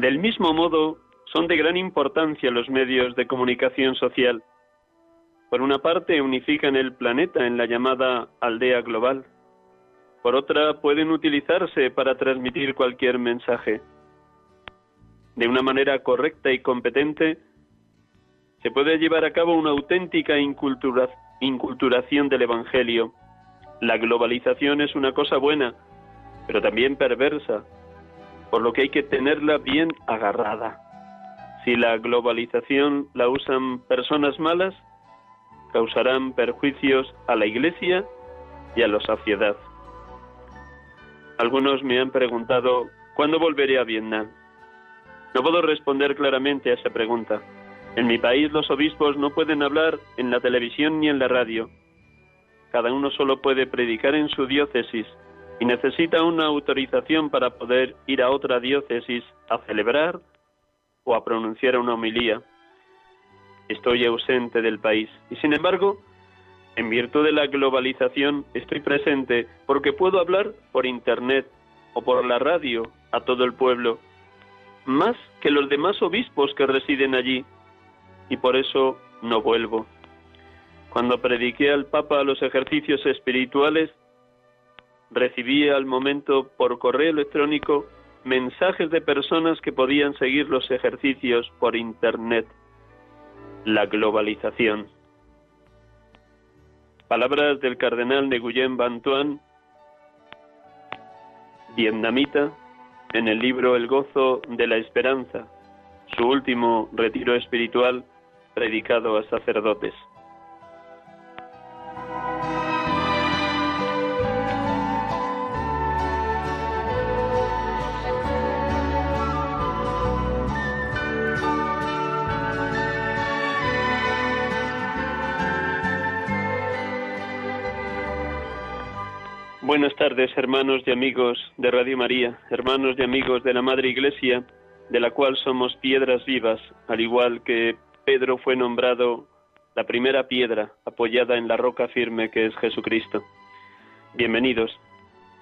Del mismo modo, son de gran importancia los medios de comunicación social. Por una parte, unifican el planeta en la llamada aldea global. Por otra, pueden utilizarse para transmitir cualquier mensaje. De una manera correcta y competente, se puede llevar a cabo una auténtica incultura- inculturación del Evangelio. La globalización es una cosa buena, pero también perversa, por lo que hay que tenerla bien agarrada. Si la globalización la usan personas malas, causarán perjuicios a la Iglesia y a la sociedad. Algunos me han preguntado, ¿cuándo volveré a Vietnam? No puedo responder claramente a esa pregunta. En mi país los obispos no pueden hablar en la televisión ni en la radio. Cada uno solo puede predicar en su diócesis y necesita una autorización para poder ir a otra diócesis a celebrar o a pronunciar una homilía. Estoy ausente del país y sin embargo, en virtud de la globalización, estoy presente porque puedo hablar por internet o por la radio a todo el pueblo, más que los demás obispos que residen allí, y por eso no vuelvo. Cuando prediqué al Papa los ejercicios espirituales, recibí al momento por correo electrónico mensajes de personas que podían seguir los ejercicios por Internet. La globalización. Palabras del cardenal Nguyen Van Tuan, vietnamita, en el libro El gozo de la esperanza, su último retiro espiritual predicado a sacerdotes. Buenas tardes, hermanos y amigos de Radio María, hermanos y amigos de la Madre Iglesia, de la cual somos piedras vivas, al igual que Pedro fue nombrado la primera piedra apoyada en la roca firme que es Jesucristo. Bienvenidos.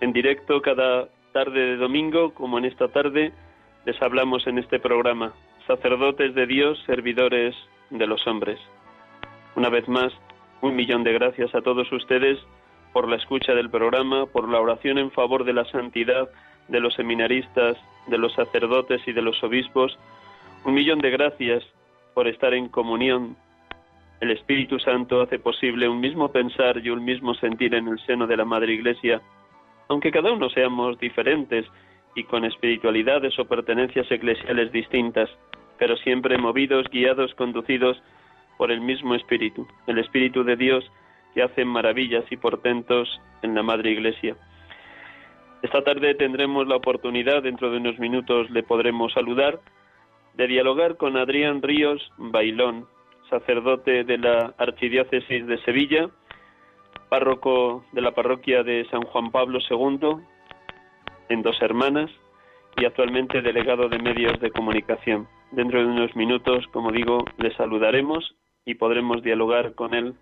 En directo cada tarde de domingo, como en esta tarde, les hablamos en este programa, sacerdotes de Dios, servidores de los hombres. Una vez más, un millón de gracias a todos ustedes por la escucha del programa, por la oración en favor de la santidad de los seminaristas, de los sacerdotes y de los obispos. Un millón de gracias por estar en comunión. El Espíritu Santo hace posible un mismo pensar y un mismo sentir en el seno de la Madre Iglesia, aunque cada uno seamos diferentes y con espiritualidades o pertenencias eclesiales distintas, pero siempre movidos, guiados, conducidos por el mismo Espíritu, el Espíritu de Dios que hace maravillas y portentos en la Madre Iglesia. Esta tarde tendremos la oportunidad, dentro de unos minutos le podremos saludar, de dialogar con Adrián Ríos Bailón, sacerdote de la Archidiócesis de Sevilla, párroco de la parroquia de San Juan Pablo II, en Dos Hermanas, y actualmente delegado de medios de comunicación. Dentro de unos minutos, como digo, le saludaremos y podremos dialogar con él.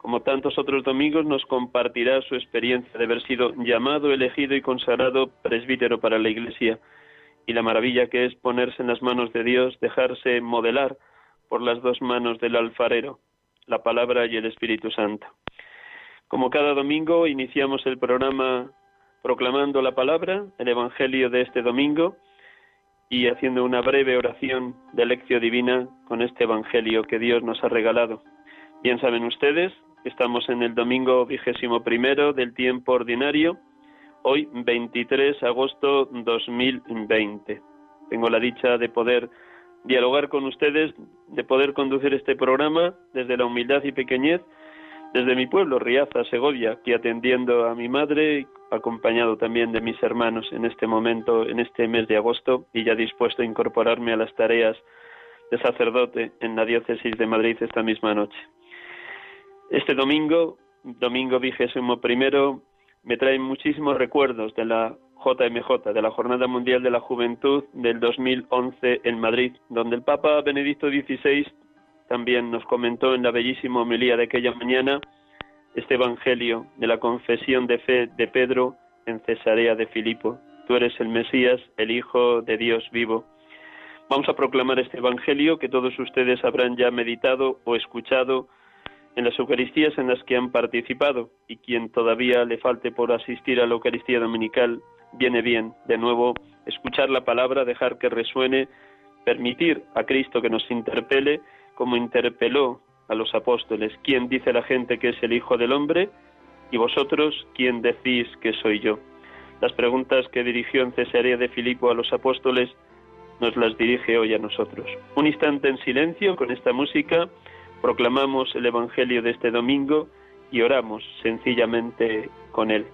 Como tantos otros domingos, nos compartirá su experiencia de haber sido llamado, elegido y consagrado presbítero para la Iglesia y la maravilla que es ponerse en las manos de Dios, dejarse modelar por las dos manos del alfarero, la palabra y el Espíritu Santo. Como cada domingo, iniciamos el programa proclamando la palabra, el Evangelio de este domingo, y haciendo una breve oración de lección divina con este Evangelio que Dios nos ha regalado. Bien saben ustedes, estamos en el domingo vigésimo primero del tiempo ordinario, hoy 23 de agosto 2020. Tengo la dicha de poder dialogar con ustedes, de poder conducir este programa desde la humildad y pequeñez, desde mi pueblo, Riaza, Segovia, aquí atendiendo a mi madre acompañado también de mis hermanos en este momento, en este mes de agosto, y ya dispuesto a incorporarme a las tareas de sacerdote en la diócesis de Madrid esta misma noche. Este domingo, domingo vigésimo primero, me trae muchísimos recuerdos de la JMJ, de la Jornada Mundial de la Juventud del 2011 en Madrid, donde el Papa Benedicto XVI también nos comentó en la bellísima homilía de aquella mañana este Evangelio de la confesión de fe de Pedro en Cesarea de Filipo. Tú eres el Mesías, el Hijo de Dios vivo. Vamos a proclamar este Evangelio que todos ustedes habrán ya meditado o escuchado en las Eucaristías en las que han participado y quien todavía le falte por asistir a la Eucaristía Dominical, viene bien de nuevo escuchar la palabra, dejar que resuene, permitir a Cristo que nos interpele como interpeló a los apóstoles, ¿quién dice la gente que es el Hijo del Hombre? Y vosotros, ¿quién decís que soy yo? Las preguntas que dirigió en Cesarea de Filipo a los apóstoles nos las dirige hoy a nosotros. Un instante en silencio con esta música, proclamamos el Evangelio de este domingo y oramos sencillamente con él.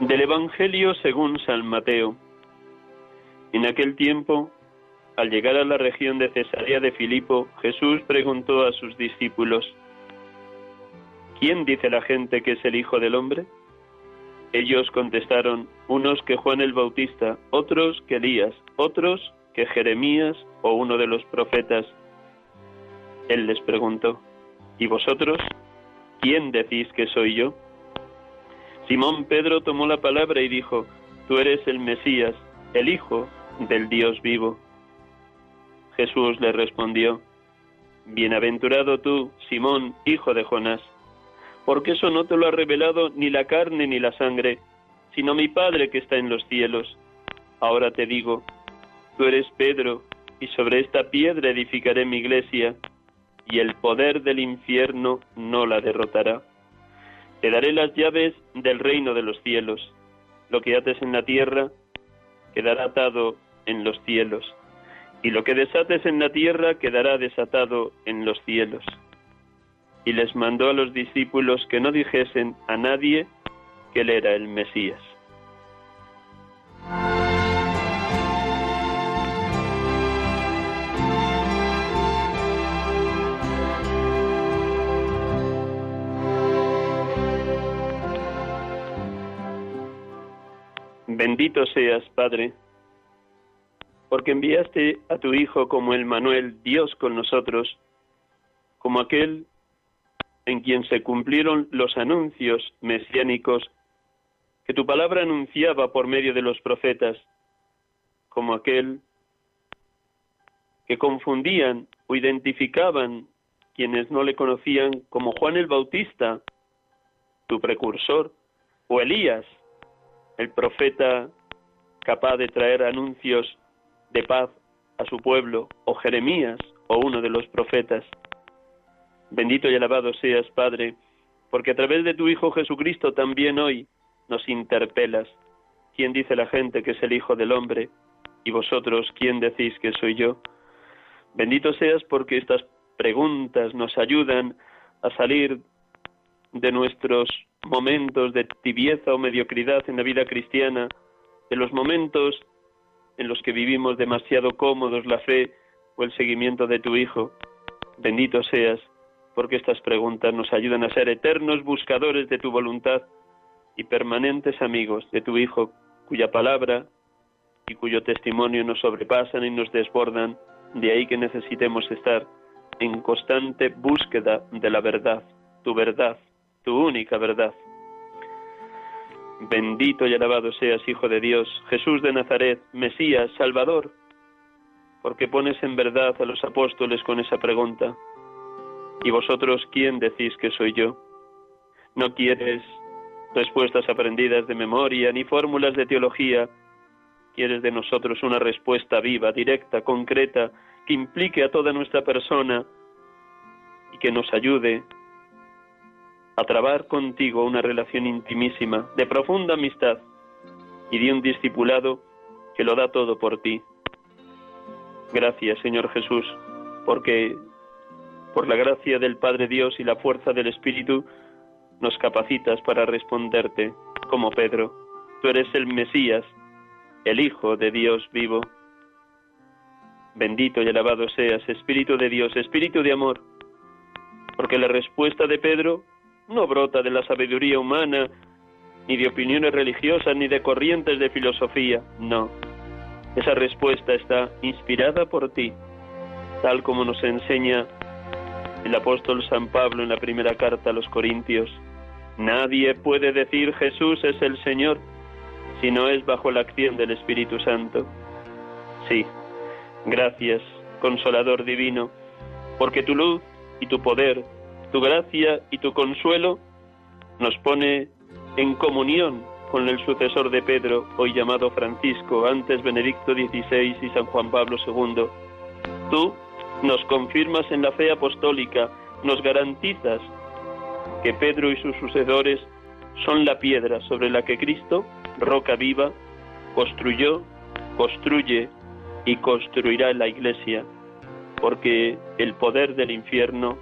Del Evangelio según San Mateo. En aquel tiempo, al llegar a la región de Cesarea de Filipo, Jesús preguntó a sus discípulos, ¿Quién dice la gente que es el Hijo del Hombre? Ellos contestaron, unos que Juan el Bautista, otros que Elías, otros que Jeremías o uno de los profetas. Él les preguntó, ¿y vosotros? ¿Quién decís que soy yo? Simón Pedro tomó la palabra y dijo, Tú eres el Mesías, el Hijo del Dios vivo. Jesús le respondió, Bienaventurado tú, Simón, hijo de Jonás, porque eso no te lo ha revelado ni la carne ni la sangre, sino mi Padre que está en los cielos. Ahora te digo, tú eres Pedro, y sobre esta piedra edificaré mi iglesia, y el poder del infierno no la derrotará. Te daré las llaves del reino de los cielos. Lo que ates en la tierra quedará atado en los cielos, y lo que desates en la tierra quedará desatado en los cielos. Y les mandó a los discípulos que no dijesen a nadie que él era el Mesías. Bendito seas, Padre, porque enviaste a tu Hijo como el Manuel, Dios con nosotros, como aquel en quien se cumplieron los anuncios mesiánicos que tu palabra anunciaba por medio de los profetas, como aquel que confundían o identificaban quienes no le conocían como Juan el Bautista, tu precursor, o Elías, el profeta capaz de traer anuncios de paz a su pueblo, o Jeremías, o uno de los profetas. Bendito y alabado seas, Padre, porque a través de tu Hijo Jesucristo también hoy nos interpelas. ¿Quién dice la gente que es el Hijo del Hombre? Y vosotros, ¿quién decís que soy yo? Bendito seas porque estas preguntas nos ayudan a salir de nuestros momentos de tibieza o mediocridad en la vida cristiana, de los momentos en los que vivimos demasiado cómodos la fe o el seguimiento de tu Hijo. Bendito seas, porque estas preguntas nos ayudan a ser eternos buscadores de tu voluntad y permanentes amigos de tu Hijo, cuya palabra y cuyo testimonio nos sobrepasan y nos desbordan, de ahí que necesitemos estar en constante búsqueda de la verdad, tu verdad, tu única verdad. Bendito y alabado seas, Hijo de Dios, Jesús de Nazaret, Mesías, Salvador, porque pones en verdad a los apóstoles con esa pregunta. ¿Y vosotros quién decís que soy yo? No quieres respuestas aprendidas de memoria ni fórmulas de teología. Quieres de nosotros una respuesta viva, directa, concreta, que implique a toda nuestra persona y que nos ayude a trabar contigo una relación intimísima, de profunda amistad y de un discipulado que lo da todo por ti. Gracias, Señor Jesús, porque por la gracia del Padre Dios y la fuerza del Espíritu nos capacitas para responderte como Pedro. Tú eres el Mesías, el Hijo de Dios vivo. Bendito y alabado seas, Espíritu de Dios, Espíritu de amor, porque la respuesta de Pedro no brota de la sabiduría humana, ni de opiniones religiosas, ni de corrientes de filosofía, no. Esa respuesta está inspirada por ti, tal como nos enseña el apóstol San Pablo en la primera carta a los Corintios. Nadie puede decir Jesús es el Señor si no es bajo la acción del Espíritu Santo. Sí, gracias, Consolador Divino, porque tu luz y tu poder tu gracia y tu consuelo nos pone en comunión con el sucesor de Pedro, hoy llamado Francisco, antes Benedicto XVI y San Juan Pablo II. Tú nos confirmas en la fe apostólica, nos garantizas que Pedro y sus sucesores son la piedra sobre la que Cristo, roca viva, construyó, construye y construirá la iglesia, porque el poder del infierno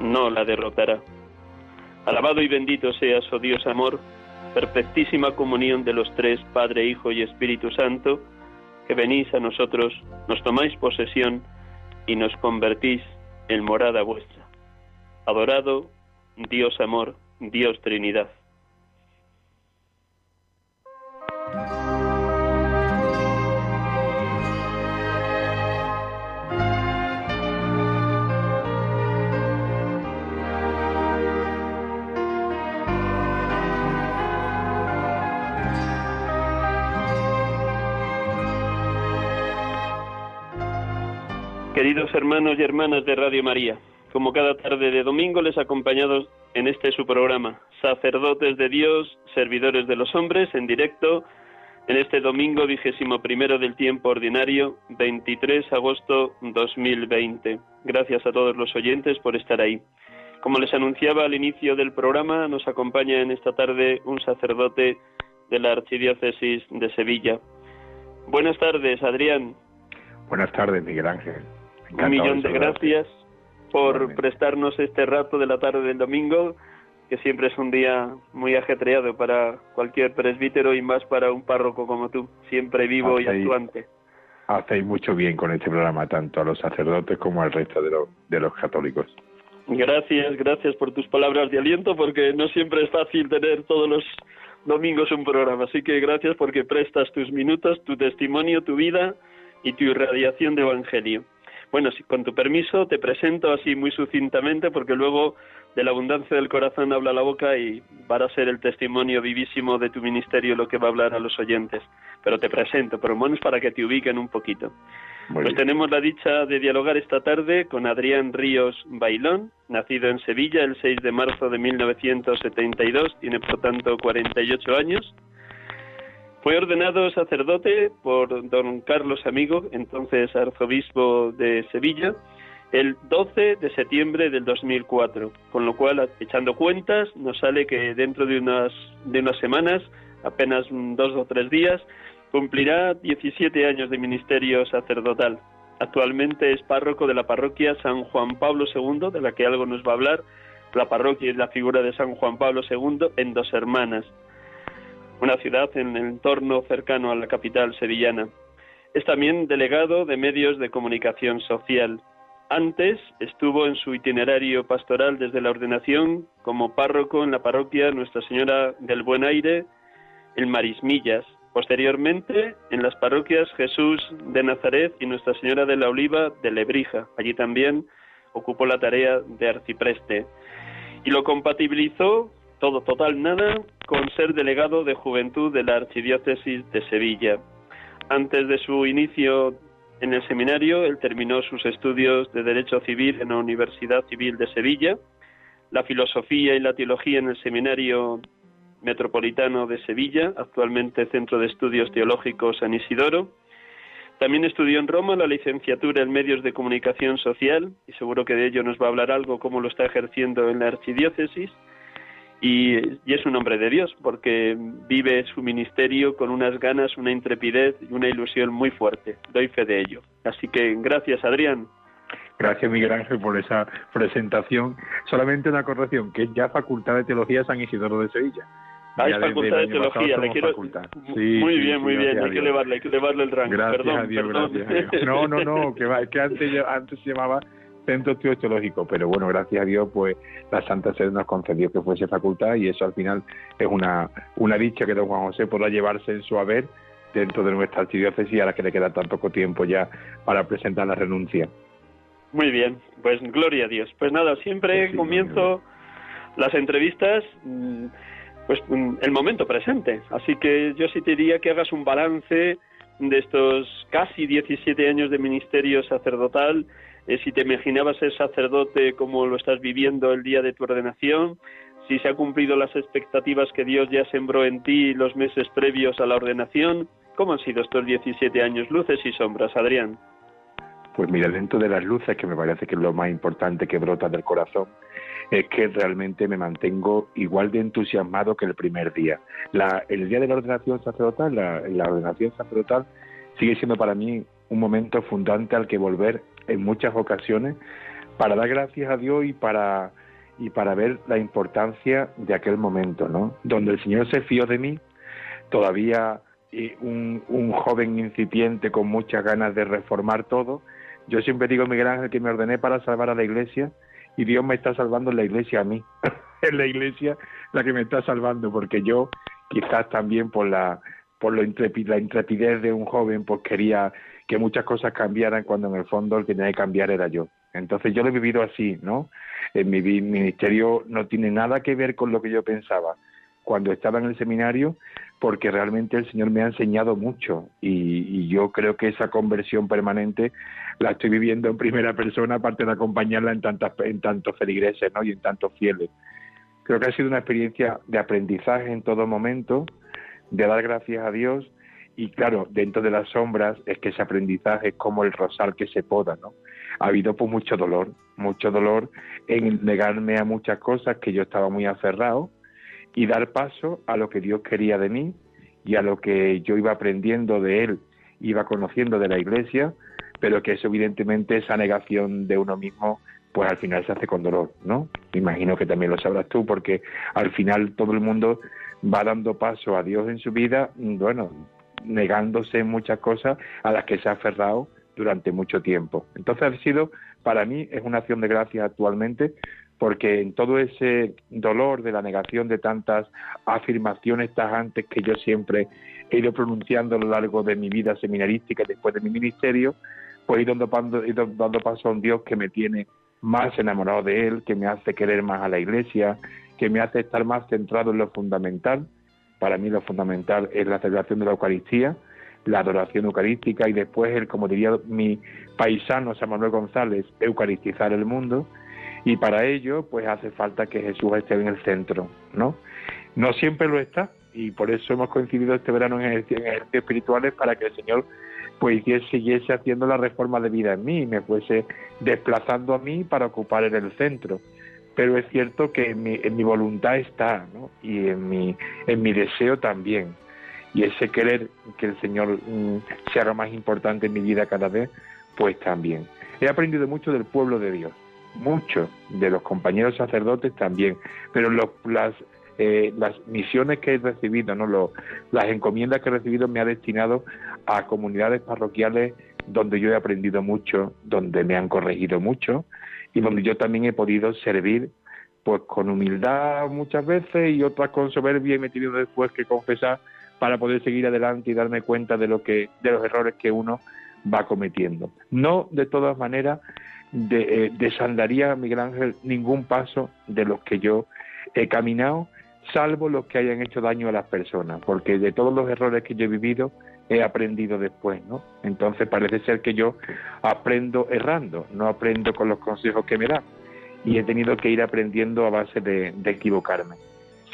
no la derrotará. Alabado y bendito seas, oh Dios amor, perfectísima comunión de los tres, Padre, Hijo y Espíritu Santo, que venís a nosotros, nos tomáis posesión y nos convertís en morada vuestra. Adorado Dios amor, Dios Trinidad. Queridos hermanos y hermanas de Radio María, como cada tarde de domingo les acompañados en este su programa, sacerdotes de Dios, servidores de los hombres, en directo, en este domingo vigésimo primero del tiempo ordinario, 23 de agosto 2020. Gracias a todos los oyentes por estar ahí. Como les anunciaba al inicio del programa, nos acompaña en esta tarde un sacerdote de la Archidiócesis de Sevilla. Buenas tardes, Adrián. Buenas tardes, Miguel Ángel. Un millón de gracias por prestarnos este rato de la tarde del domingo, que siempre es un día muy ajetreado para cualquier presbítero y más para un párroco como tú, siempre vivo y actuante. Hacéis mucho bien con este programa, tanto a los sacerdotes como al resto de, de los católicos. Gracias, gracias por tus palabras de aliento, porque no siempre es fácil tener todos los domingos un programa. Así que gracias porque prestas tus minutos, tu testimonio, tu vida y tu irradiación de evangelio. Bueno, con tu permiso te presento así muy sucintamente porque luego de la abundancia del corazón habla la boca y va a ser el testimonio vivísimo de tu ministerio lo que va a hablar a los oyentes. Pero te presento, por lo menos para que te ubiquen un poquito. pues tenemos la dicha de dialogar esta tarde con Adrián Ríos Bailón, nacido en Sevilla el 6 de marzo de 1972, tiene por tanto 48 años fue ordenado sacerdote por don Carlos Amigo, entonces arzobispo de Sevilla, el 12 de septiembre del 2004, con lo cual, echando cuentas, nos sale que dentro de unas, de unas semanas, apenas dos o tres días, cumplirá 17 años de ministerio sacerdotal. Actualmente es párroco de la parroquia San Juan Pablo II, de la que algo nos va a hablar. La parroquia es la figura de San Juan Pablo II en Dos Hermanas una ciudad en el entorno cercano a la capital sevillana. Es también delegado de medios de comunicación social. Antes estuvo en su itinerario pastoral desde la ordenación como párroco en la parroquia Nuestra Señora del Buen Aire, en Marismillas. Posteriormente, en las parroquias Jesús de Nazaret y Nuestra Señora de la Oliva de Lebrija. Allí también ocupó la tarea de arcipreste. Y lo compatibilizó todo total nada con ser delegado de juventud de la Archidiócesis de Sevilla. Antes de su inicio en el seminario, él terminó sus estudios de Derecho Civil en la Universidad Civil de Sevilla, la filosofía y la teología en el Seminario Metropolitano de Sevilla, actualmente Centro de Estudios Teológicos San Isidoro. También estudió en Roma la licenciatura en Medios de Comunicación Social, y seguro que de ello nos va a hablar algo cómo lo está ejerciendo en la Archidiócesis y, es un hombre de Dios porque vive su ministerio con unas ganas, una intrepidez y una ilusión muy fuerte. Doy fe de ello. Así que gracias, Adrián. Gracias, Miguel Ángel, por esa presentación. Solamente una corrección, que es ya Facultad de Teología San Isidoro de Sevilla. Ah, es Facultad de Teología, le quiero... muy bien, muy bien, hay que, elevarle, hay que elevarle el rango. Gracias perdón, a Dios, perdón. gracias a Dios. No, no, no, que, va, que antes, antes se llamaba centro teológico, pero bueno, gracias a Dios, pues la Santa Sede nos concedió que fuese facultad y eso al final es una, una dicha que don Juan José podrá llevarse en su haber dentro de nuestra archidiócesis a la que le queda tan poco tiempo ya para presentar la renuncia. Muy bien, pues gloria a Dios. Pues nada, siempre pues comienzo las entrevistas mm, pues mm, el momento presente. Así que yo sí te diría que hagas un balance de estos casi 17 años de ministerio sacerdotal eh, si te imaginabas ser sacerdote como lo estás viviendo el día de tu ordenación, si se han cumplido las expectativas que Dios ya sembró en ti los meses previos a la ordenación. ¿Cómo han sido estos 17 años, luces y sombras, Adrián? Pues mira, dentro de las luces, que me parece que es lo más importante que brota del corazón, es que realmente me mantengo igual de entusiasmado que el primer día. el día de la ordenación sacerdotal, la, la ordenación sacerdotal sigue siendo para mí un momento fundante al que volver en muchas ocasiones para dar gracias a Dios y para y para ver la importancia de aquel momento, ¿no? Donde el Señor se fió de mí, todavía un, un joven incipiente con muchas ganas de reformar todo. Yo siempre digo, Miguel Ángel, que me ordené para salvar a la iglesia y Dios me está salvando en la iglesia a mí. es la iglesia la que me está salvando, porque yo quizás también por la por lo la intrepidez de un joven, pues quería que muchas cosas cambiaran cuando en el fondo el que tenía que cambiar era yo. Entonces yo lo he vivido así, ¿no? En mi ministerio no tiene nada que ver con lo que yo pensaba cuando estaba en el seminario, porque realmente el Señor me ha enseñado mucho y, yo creo que esa conversión permanente la estoy viviendo en primera persona, aparte de acompañarla en, tantas, en tantos feligreses ¿no? y en tantos fieles. Creo que ha sido una experiencia de aprendizaje en todo momento, de dar gracias a Dios y claro, dentro de las sombras es que ese aprendizaje es como el rosal que se poda, ¿no? Ha habido pues mucho dolor, mucho dolor en negarme a muchas cosas que yo estaba muy aferrado y dar paso a lo que Dios quería de mí y a lo que yo iba aprendiendo de Él, iba conociendo de la Iglesia, pero que eso evidentemente, esa negación de uno mismo, pues al final se hace con dolor, ¿no? Imagino que también lo sabrás tú, porque al final todo el mundo va dando paso a Dios en su vida, bueno, negándose muchas cosas a las que se ha aferrado durante mucho tiempo. Entonces ha sido, para mí, es una acción de gracias actualmente, porque en todo ese dolor de la negación de tantas afirmaciones tajantes que yo siempre he ido pronunciando a lo largo de mi vida seminarística y después de mi ministerio, pues he ido he ido dando paso a un Dios que me tiene más enamorado de Él, que me hace querer más a la Iglesia, que me hace estar más centrado en lo fundamental para mí lo fundamental es la celebración de la Eucaristía, la adoración eucarística y después, el, como diría mi paisano San Manuel González, eucaristizar el mundo. Y para ello, pues hace falta que Jesús esté en el centro, ¿no? No siempre lo está, y por eso hemos coincidido este verano en ejercicios espirituales para que el Señor pues siguiese haciendo la reforma de vida en mí y me fuese desplazando a mí para ocupar en el centro pero es cierto que en mi, voluntad está, ¿no? Y en mi, en mi deseo también. Y ese querer que el Señor mm, se haga más importante en mi vida cada vez, pues también. He aprendido mucho del pueblo de Dios, mucho de los compañeros sacerdotes también, pero las, eh, las misiones que he recibido, no las encomiendas que he recibido me ha destinado a comunidades parroquiales donde yo he aprendido mucho, donde me han corregido mucho y donde yo también he podido servir pues con humildad muchas veces y otras con soberbia y me he tenido después que confesar para poder seguir adelante y darme cuenta de lo que de los errores que uno va cometiendo. No de todas maneras de, eh, desandaría Miguel Ángel ningún paso de los que yo he caminado, salvo los que hayan hecho daño a las personas, porque de todos los errores que yo he vivido he aprendido después, ¿no? Entonces parece ser que yo aprendo errando, no aprendo con los consejos que me dan y he tenido que ir aprendiendo a base de, equivocarme.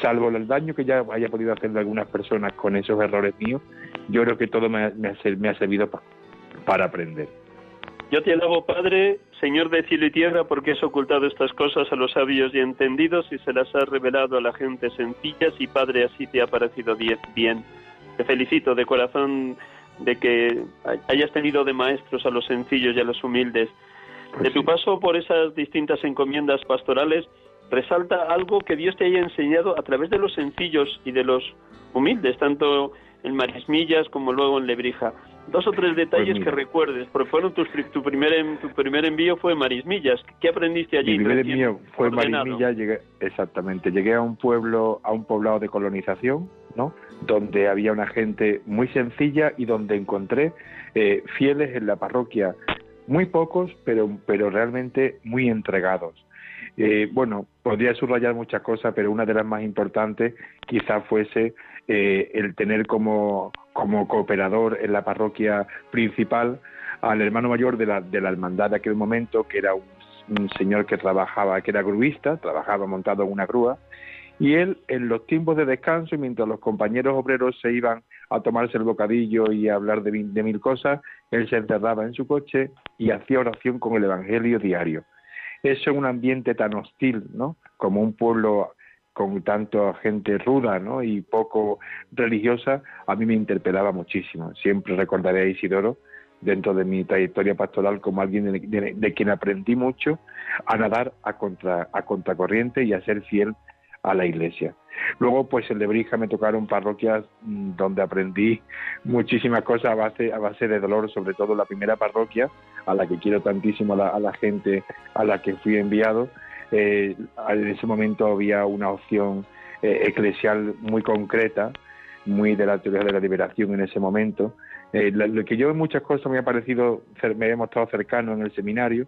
Salvo el daño que ya haya podido hacerle algunas personas con esos errores míos, yo creo que todo me, ha, servido para aprender. Yo te alabo, Padre, Señor de cielo y tierra, porque has ocultado estas cosas a los sabios y entendidos y se las has revelado a la gente sencillas y, Padre, así te ha parecido bien. Te felicito de corazón de que hayas tenido de maestros a los sencillos y a los humildes de tu paso por esas distintas encomiendas pastorales, resalta algo que Dios te haya enseñado a través de los sencillos y de los humildes, tanto en Marismillas como luego en Lebrija. Dos o tres detalles pues que recuerdes, porque fueron tu primer, tu primer envío fue Marismillas. ¿Qué aprendiste allí? Mi primer envío fue Marismillas, llegué, exactamente. Llegué a un pueblo, a un poblado de colonización, ¿no? Donde había una gente muy sencilla y donde encontré eh, fieles en la parroquia muy pocos, pero, pero realmente muy entregados. Eh, bueno, podría subrayar muchas cosas, pero una de las más importantes quizás fuese eh, el tener como, como cooperador en la parroquia principal al hermano mayor de la, de la hermandad de aquel momento, que era un, un señor que trabajaba, que era gruista, trabajaba montado en una grúa, y él en los tiempos de descanso y mientras los compañeros obreros se iban a tomarse el bocadillo y a hablar de mil, cosas, él se encerraba en su coche y hacía oración con el Evangelio diario. Eso en un ambiente tan hostil, ¿no? Como un pueblo con tanto gente ruda ¿no? y poco religiosa, a mí me interpelaba muchísimo. Siempre recordaré a Isidoro dentro de mi trayectoria pastoral como alguien de, quien aprendí mucho a nadar a, contra, a contracorriente y a ser fiel a la iglesia. Luego, pues en Lebrija me tocaron parroquias mm, donde aprendí muchísimas cosas a base, a base de dolor, sobre todo la primera parroquia, a la que quiero tantísimo a la, gente a la que fui enviado. Eh, en ese momento había una opción eh, eclesial muy concreta, muy de la teoría de la liberación en ese momento. Eh, lo que yo en muchas cosas me ha parecido, me he mostrado cercano en el seminario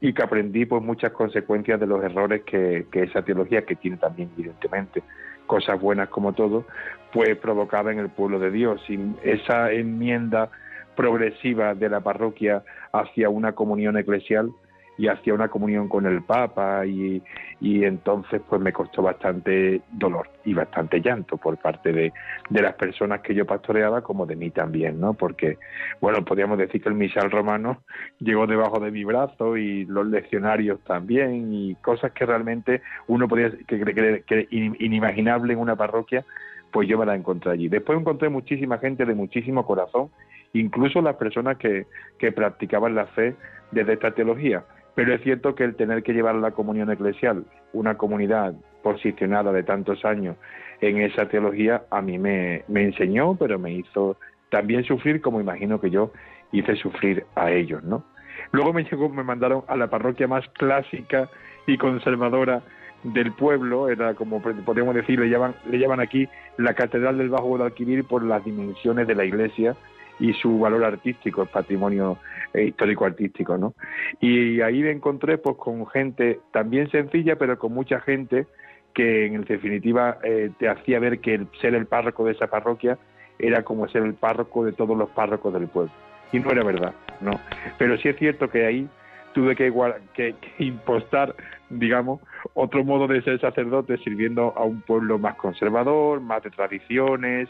y que aprendí pues muchas consecuencias de los errores que, esa teología, que tiene también evidentemente cosas buenas como todo, pues provocaba en el pueblo de Dios. Y esa enmienda progresiva de la parroquia hacia una comunión eclesial y hacía una comunión con el Papa y, y, entonces pues me costó bastante dolor y bastante llanto por parte de, de, las personas que yo pastoreaba como de mí también, ¿no? Porque, bueno, podríamos decir que el misal romano llegó debajo de mi brazo y los leccionarios también y cosas que realmente uno podía creer que, inimaginable en una parroquia, pues yo me la encontré allí. Después encontré muchísima gente de muchísimo corazón, incluso las personas que, que practicaban la fe desde esta teología pero es cierto que el tener que llevar la comunión eclesial, una comunidad posicionada de tantos años en esa teología, a mí me, enseñó, pero me hizo también sufrir como imagino que yo hice sufrir a ellos, ¿no? Luego me llegó, me mandaron a la parroquia más clásica y conservadora del pueblo, era como podemos decir, le llaman, le llaman aquí la Catedral del Bajo Guadalquivir por las dimensiones de la iglesia y su valor artístico, el patrimonio eh, histórico artístico, ¿no? Y ahí me encontré pues con gente también sencilla, pero con mucha gente que en definitiva eh, te hacía ver que ser el párroco de esa parroquia era como ser el párroco de todos los párrocos del pueblo. Y no era verdad, ¿no? Pero sí es cierto que ahí tuve que, que, que impostar, digamos, otro modo de ser sacerdote sirviendo a un pueblo más conservador, más de tradiciones,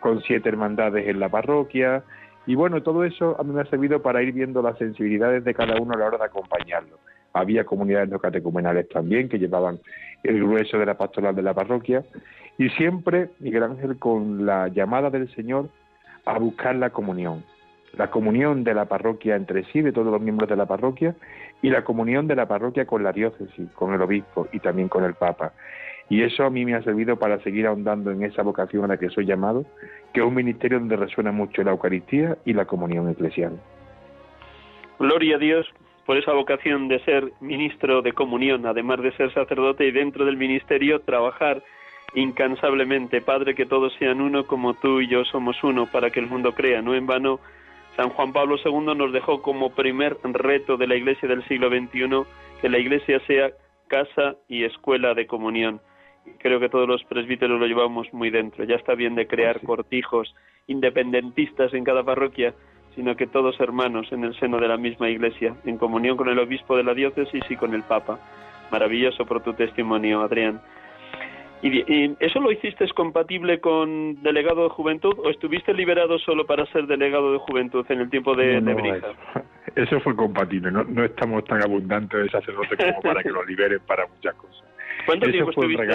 con siete hermandades en la parroquia. Y bueno, todo eso a mí me ha servido para ir viendo las sensibilidades de cada uno a la hora de acompañarlo. Había comunidades no catecumenales también que llevaban el grueso de la pastoral de la parroquia y siempre Miguel Ángel con la llamada del Señor a buscar la comunión, la comunión de la parroquia entre sí, de todos los miembros de la parroquia, y la comunión de la parroquia con la diócesis, con el obispo y también con el papa. Y eso a mí me ha servido para seguir ahondando en esa vocación a la que soy llamado, que es un ministerio donde resuena mucho la Eucaristía y la comunión eclesial. Gloria a Dios por esa vocación de ser ministro de comunión, además de ser sacerdote y dentro del ministerio trabajar incansablemente. Padre, que todos sean uno como tú y yo somos uno para que el mundo crea. No en vano, San Juan Pablo II nos dejó como primer reto de la Iglesia del siglo XXI que la Iglesia sea casa y escuela de comunión. Creo que todos los presbíteros lo llevamos muy dentro. Ya está bien de crear cortijos independentistas en cada parroquia, sino que todos hermanos en el seno de la misma Iglesia, en comunión con el obispo de la diócesis y con el Papa. Maravilloso por tu testimonio, Adrián. ¿Y, eso lo hiciste compatible con delegado de juventud o estuviste liberado solo para ser delegado de juventud en el tiempo de, Brija? Eso, fue compatible, no, estamos tan abundantes de sacerdotes como para que lo liberen para muchas cosas. ¿Cuánto tiempo estuviste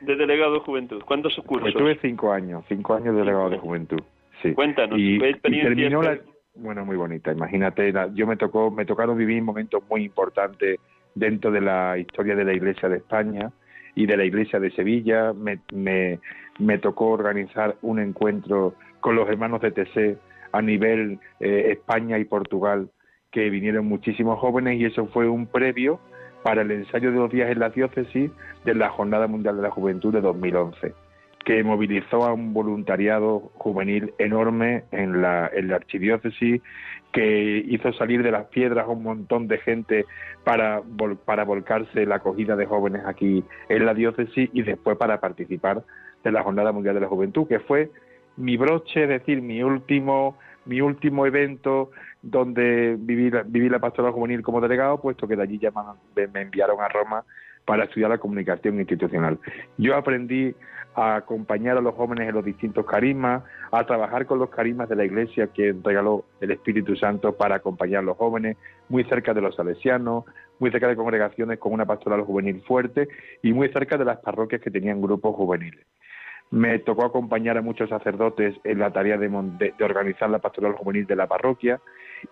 de delegado de juventud? ¿Cuántos cursos? Pues tuve cinco años, cinco años de delegado de juventud, sí. Cuéntanos, y, terminó la, bueno, muy bonita, imagínate, yo me tocó, me tocaron vivir momentos muy importantes dentro de la historia de la Iglesia de España, y de la Iglesia de Sevilla. Me, me, tocó organizar un encuentro con los hermanos de TC a nivel eh, España y Portugal, que vinieron muchísimos jóvenes y eso fue un previo para el ensayo de los días en la diócesis de la Jornada Mundial de la Juventud de 2011 que movilizó a un voluntariado juvenil enorme en la, en la archidiócesis, que hizo salir de las piedras a un montón de gente para, para volcarse la acogida de jóvenes aquí en la diócesis y después para participar de la Jornada Mundial de la Juventud, que fue mi broche, es decir, mi último, mi último evento donde viví, viví la pastoral juvenil como delegado, puesto que de allí me enviaron a Roma para estudiar la comunicación institucional. Yo aprendí a acompañar a los jóvenes en los distintos carismas, a trabajar con los carismas de la Iglesia que regaló el Espíritu Santo para acompañar a los jóvenes, muy cerca de los salesianos, muy cerca de congregaciones con una pastoral juvenil fuerte y muy cerca de las parroquias que tenían grupos juveniles. Me tocó acompañar a muchos sacerdotes en la tarea de, de, organizar la pastoral juvenil de la parroquia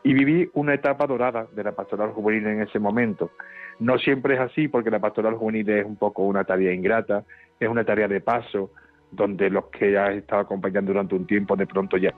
y viví una etapa dorada de la pastoral juvenil en ese momento. No siempre es así porque la pastoral juvenil es un poco una tarea ingrata, es una tarea de paso, donde los que ya estado acompañando durante un tiempo de pronto ya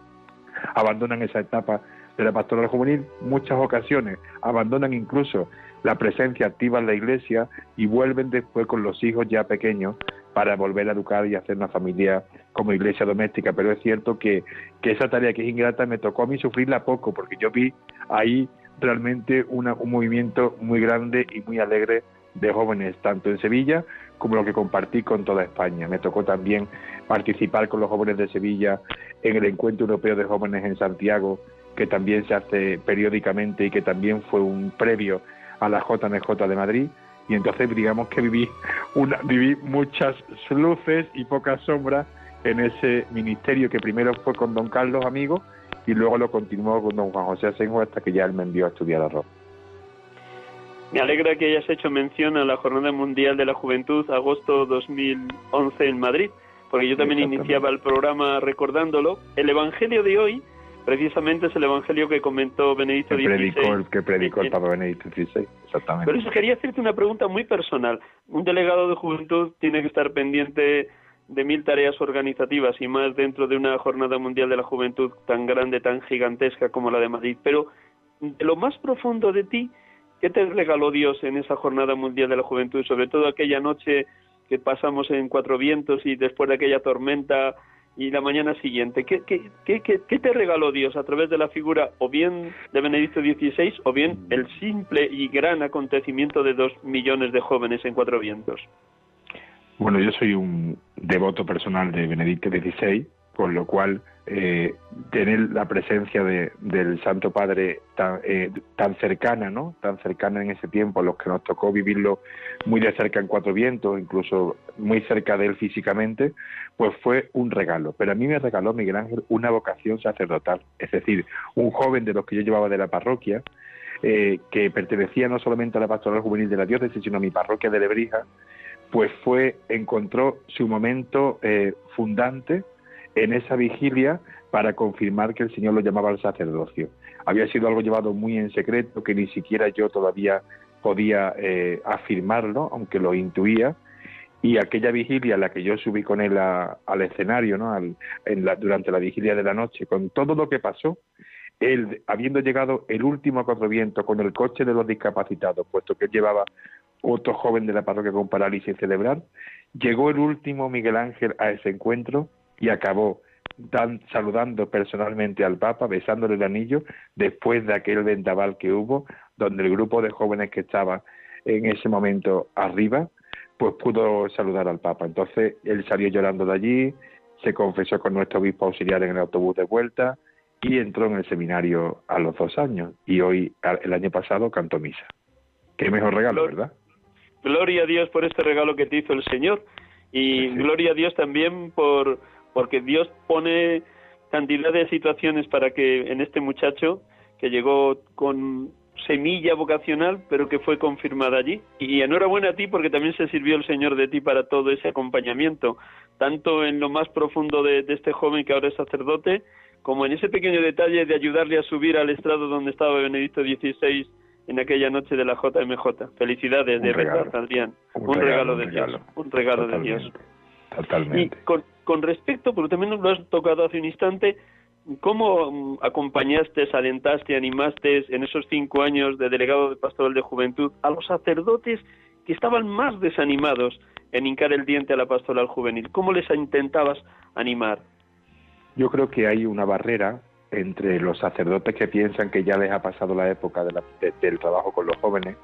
abandonan esa etapa de la pastoral juvenil, muchas ocasiones abandonan incluso la presencia activa en la iglesia y vuelven después con los hijos ya pequeños para volver a educar y hacer una familia como iglesia doméstica. Pero es cierto que, que esa tarea que es ingrata me tocó a mí sufrirla poco, porque yo vi ahí realmente un movimiento muy grande y muy alegre de jóvenes, tanto en Sevilla como lo que compartí con toda España. Me tocó también participar con los jóvenes de Sevilla en el Encuentro Europeo de Jóvenes en Santiago, que también se hace periódicamente y que también fue un previo a la JMJ de Madrid. Y entonces digamos que viví, una, viví muchas luces y pocas sombras en ese ministerio que primero fue con don Carlos Amigo y luego lo continuó con don Juan José Asenjo hasta que ya él me envió a estudiar a Roma. Me alegra que hayas hecho mención a la Jornada Mundial de la Juventud, agosto 2011 en Madrid, porque yo también iniciaba el programa recordándolo. El Evangelio de hoy, precisamente, es el Evangelio que comentó Benedicto XVI. que predicó el Papa Benedicto XVI, exactamente. Pero eso quería hacerte una pregunta muy personal. Un delegado de juventud tiene que estar pendiente de mil tareas organizativas y más dentro de una jornada mundial de la juventud tan grande, tan gigantesca como la de Madrid. Pero de lo más profundo de ti, ¿qué te regaló Dios en esa jornada mundial de la juventud? Sobre todo aquella noche que pasamos en Cuatro Vientos y después de aquella tormenta y la mañana siguiente. ¿Qué, qué, qué, qué, te regaló Dios a través de la figura o bien de Benedicto XVI o bien el simple y gran acontecimiento de dos millones de jóvenes en Cuatro Vientos? Bueno, yo soy un devoto personal de Benedicto XVI, con lo cual eh, tener la presencia de, del Santo Padre tan, eh, tan cercana, ¿no? Tan cercana en ese tiempo, a los que nos tocó vivirlo muy de cerca en Cuatro Vientos, incluso muy cerca de él físicamente, pues fue un regalo. Pero a mí me regaló Miguel Ángel una vocación sacerdotal, es decir, un joven de los que yo llevaba de la parroquia, eh, que pertenecía no solamente a la pastoral juvenil de la diócesis, sino a mi parroquia de Lebrija, pues fue, encontró su momento eh, fundante en esa vigilia para confirmar que el Señor lo llamaba al sacerdocio. Había sido algo llevado muy en secreto, que ni siquiera yo todavía podía eh, afirmarlo, aunque lo intuía, y aquella vigilia la que yo subí con él al escenario, ¿no? Al, en la, durante la vigilia de la noche, con todo lo que pasó, él, habiendo llegado el último a Cuatro con el coche de los discapacitados, puesto que él llevaba otro joven de la parroquia con parálisis cerebral, llegó el último Miguel Ángel a ese encuentro y acabó dan, saludando personalmente al Papa, besándole el anillo, después de aquel vendaval que hubo, donde el grupo de jóvenes que estaba en ese momento arriba, pues pudo saludar al Papa. Entonces él salió llorando de allí, se confesó con nuestro obispo auxiliar en el autobús de vuelta y entró en el seminario a los dos años. Y hoy, el año pasado, cantó misa. Qué mejor regalo, ¿verdad? Gloria a Dios por este regalo que te hizo el Señor y gloria a Dios también por porque Dios pone cantidad de situaciones para que en este muchacho que llegó con semilla vocacional, pero que fue confirmada allí. Y enhorabuena a ti porque también se sirvió el Señor de ti para todo ese acompañamiento, tanto en lo más profundo de, este joven que ahora es sacerdote, como en ese pequeño detalle de ayudarle a subir al estrado donde estaba Benedicto XVI en aquella noche de la JMJ. Felicidades, de verdad, Adrián. Un, regalo, de Dios. Un regalo de Dios. Totalmente. Y con, con respecto, pero también lo has tocado hace un instante, ¿Cómo mm, acompañaste, alentaste, animaste en esos cinco años de delegado de pastoral de juventud a los sacerdotes que estaban más desanimados en hincar el diente a la pastoral juvenil? ¿Cómo les intentabas animar? Yo creo que hay una barrera entre los sacerdotes que piensan que ya les ha pasado la época del trabajo con los jóvenes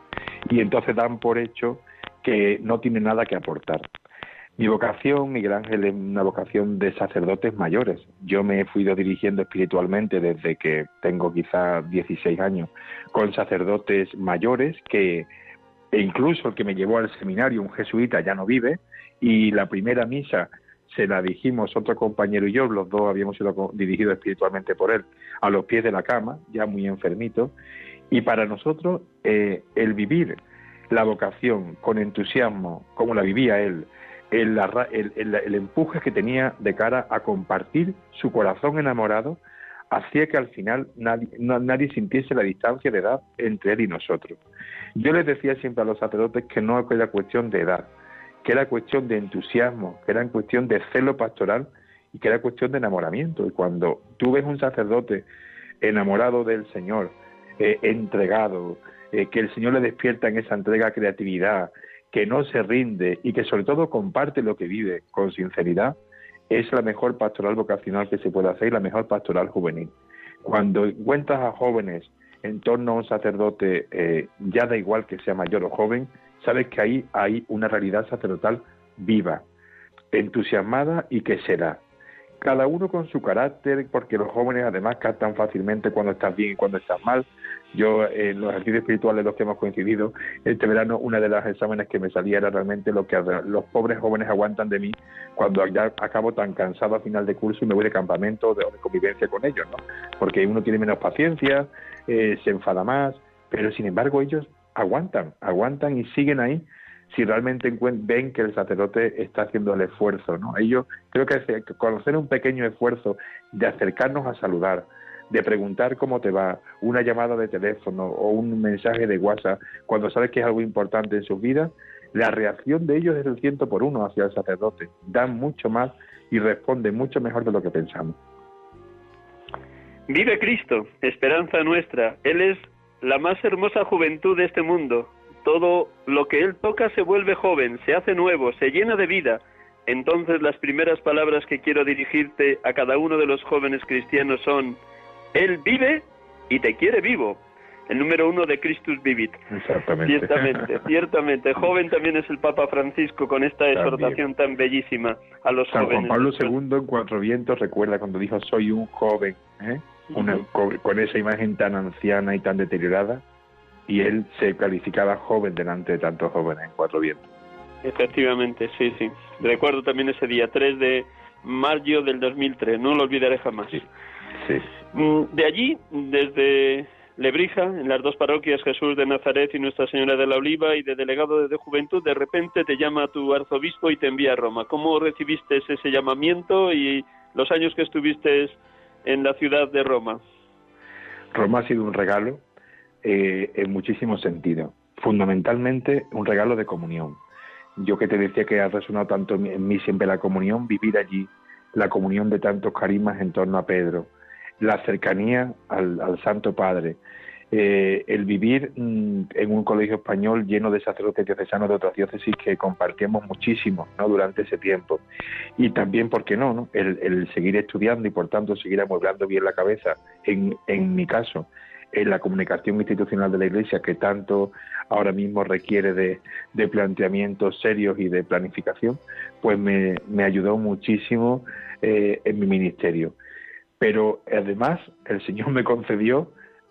y entonces dan por hecho que no tienen nada que aportar. Mi vocación, Miguel Ángel, es una vocación de sacerdotes mayores. Yo me he ido dirigiendo espiritualmente desde que tengo quizás 16 años con sacerdotes mayores que e incluso el que me llevó al seminario, un jesuita, ya no vive, y la primera misa se la dijimos otro compañero y yo, los dos habíamos sido dirigidos espiritualmente por él, a los pies de la cama, ya muy enfermito, y para nosotros eh, el vivir la vocación con entusiasmo, como la vivía él, el, el, empuje que tenía de cara a compartir su corazón enamorado hacía que al final nadie, nadie sintiese la distancia de edad entre él y nosotros. Yo les decía siempre a los sacerdotes que no era cuestión de edad, que era cuestión de entusiasmo, que era cuestión de celo pastoral y que era cuestión de enamoramiento. Y cuando tú ves un sacerdote enamorado del Señor, eh, entregado, eh, que el Señor le despierta en esa entrega creatividad, que no se rinde y que sobre todo comparte lo que vive con sinceridad, es la mejor pastoral vocacional que se puede hacer y la mejor pastoral juvenil. Cuando encuentras a jóvenes en torno a un sacerdote, eh, ya da igual que sea mayor o joven, sabes que ahí hay una realidad sacerdotal viva, entusiasmada y que será cada uno con su carácter, porque los jóvenes además captan fácilmente cuando estás bien y cuando estás mal. Yo, en los ejercicios espirituales los que hemos coincidido, este verano una de las exámenes que me salía era realmente lo que los pobres jóvenes aguantan de mí cuando ya acabo tan cansado a final de curso y me voy de campamento de, de convivencia con ellos, ¿no? Porque uno tiene menos paciencia, eh, se enfada más, pero sin embargo ellos aguantan, aguantan y siguen ahí si realmente ven que el sacerdote está haciendo el esfuerzo, ¿no? Ellos creo que conocer un pequeño esfuerzo de acercarnos a saludar, de preguntar cómo te va, una llamada de teléfono o un mensaje de WhatsApp cuando sabes que es algo importante en sus vidas, la reacción de ellos es el ciento por uno hacia el sacerdote. Dan mucho más y responden mucho mejor de lo que pensamos. Vive Cristo, esperanza nuestra. Él es la más hermosa juventud de este mundo todo lo que él toca se vuelve joven, se hace nuevo, se llena de vida. Entonces las primeras palabras que quiero dirigirte a cada uno de los jóvenes cristianos son, Él vive y te quiere vivo. El número uno de Christus Vivit. Exactamente. Ciertamente, ciertamente. Joven también es el Papa Francisco con esta exhortación tan bellísima a los jóvenes. Juan Pablo II en Cuatro Vientos recuerda cuando dijo soy un joven, ¿eh? con esa imagen tan anciana y tan deteriorada, y él se calificaba joven delante de tantos jóvenes en Cuatro Vientos. Efectivamente, sí, sí. Recuerdo también ese día, 3 de mayo del 2003, no lo olvidaré jamás. Sí, mm, De allí, desde Lebrija, en las dos parroquias Jesús de Nazaret y Nuestra Señora de la Oliva, y de delegado de juventud, de repente te llama tu arzobispo y te envía a Roma. ¿Cómo recibiste ese llamamiento y los años que estuviste en la ciudad de Roma? Roma ha sido un regalo eh, en muchísimos sentidos. Fundamentalmente un regalo de comunión. yo que te decía que ha resonado tanto en mí siempre la comunión, vivir allí la comunión de tantos carismas en torno a Pedro, la cercanía al, Santo Padre, eh, el vivir mm, en un colegio español lleno de sacerdotes diocesanos de otras diócesis que compartíamos muchísimo ¿no? durante ese tiempo. Y también, ¿por qué no? no? El, seguir estudiando y por tanto seguir amueblando bien la cabeza, en, en mi caso, en la comunicación institucional de la Iglesia que tanto ahora mismo requiere de, de planteamientos serios y de planificación, pues me, me ayudó muchísimo eh, en mi ministerio. Pero además el Señor me concedió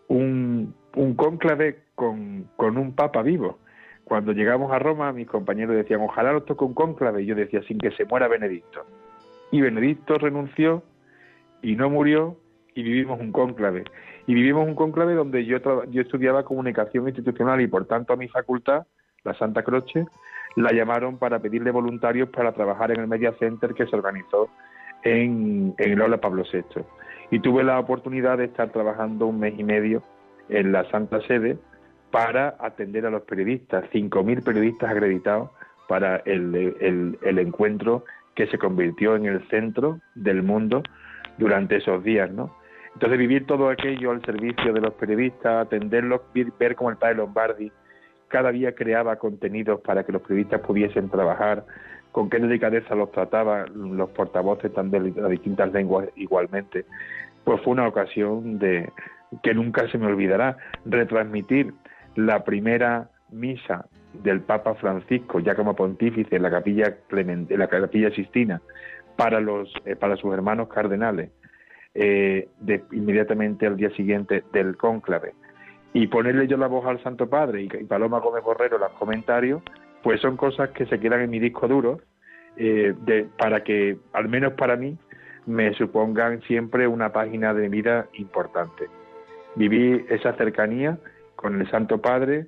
un, un cónclave con, un papa vivo. Cuando llegamos a Roma, mis compañeros decían, ojalá nos toque un cónclave. Y yo decía, sin que se muera Benedicto. Y Benedicto renunció y no murió y vivimos un cónclave. Y vivimos un cónclave donde yo, yo estudiaba comunicación institucional y por tanto a mi facultad, la Santa Croce, la llamaron para pedirle voluntarios para trabajar en el Media Center que se organizó en, en el Aula Pablo VI. Y tuve la oportunidad de estar trabajando un mes y medio en la Santa Sede para atender a los periodistas, 5.000 periodistas acreditados para el, el, encuentro que se convirtió en el centro del mundo durante esos días, ¿no? Entonces vivir todo aquello al servicio de los periodistas, atenderlos, ver cómo el padre Lombardi cada día creaba contenidos para que los periodistas pudiesen trabajar, con qué delicadeza los trataban los portavoces tan de las distintas lenguas igualmente, pues fue una ocasión de que nunca se me olvidará retransmitir la primera misa del Papa Francisco ya como pontífice en la capilla Clemente, en la capilla Sistina para los eh, para sus hermanos cardenales eh, de, inmediatamente al día siguiente del cónclave. Y ponerle yo la voz al Santo Padre y, Paloma Gómez Borrero los comentarios, pues son cosas que se quedan en mi disco duro eh, de, para que, al menos para mí, me supongan siempre una página de vida importante. Viví esa cercanía con el Santo Padre,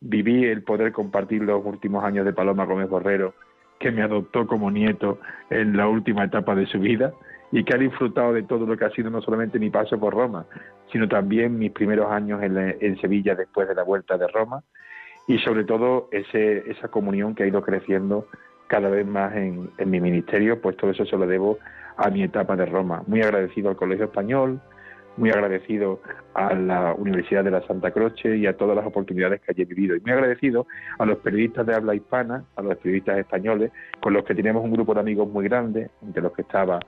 viví el poder compartir los últimos años de Paloma Gómez Borrero, que me adoptó como nieto en la última etapa de su vida y que ha disfrutado de todo lo que ha sido no solamente mi paso por Roma, sino también mis primeros años en, Sevilla después de la vuelta de Roma y sobre todo ese, esa comunión que ha ido creciendo cada vez más en, mi ministerio, pues todo eso se lo debo a mi etapa de Roma. Muy agradecido al Colegio Español, muy agradecido a la Universidad de la Santa Croce y a todas las oportunidades que haya vivido. Y muy agradecido a los periodistas de habla hispana, a los periodistas españoles, con los que tenemos un grupo de amigos muy grande, entre los que estaba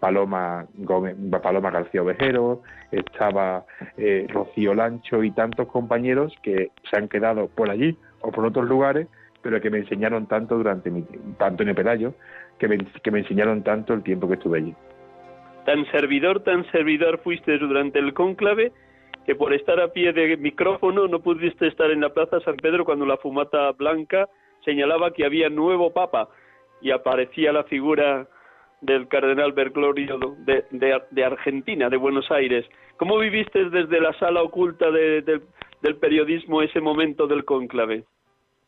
Paloma, Paloma García Ovejero, estaba eh, Rocío Lancho y tantos compañeros que se han quedado por allí o por otros lugares, pero que me enseñaron tanto durante mi, tanto en Pelayo, que me, que me enseñaron tanto el tiempo que estuve allí. Tan servidor, tan servidor fuiste durante el cónclave que por estar a pie de micrófono no pudiste estar en la Plaza San Pedro cuando la fumata blanca señalaba que había nuevo papa y aparecía la figura del cardenal Bergoglio de, de, Argentina, de Buenos Aires. ¿Cómo viviste desde la sala oculta del periodismo ese momento del cónclave?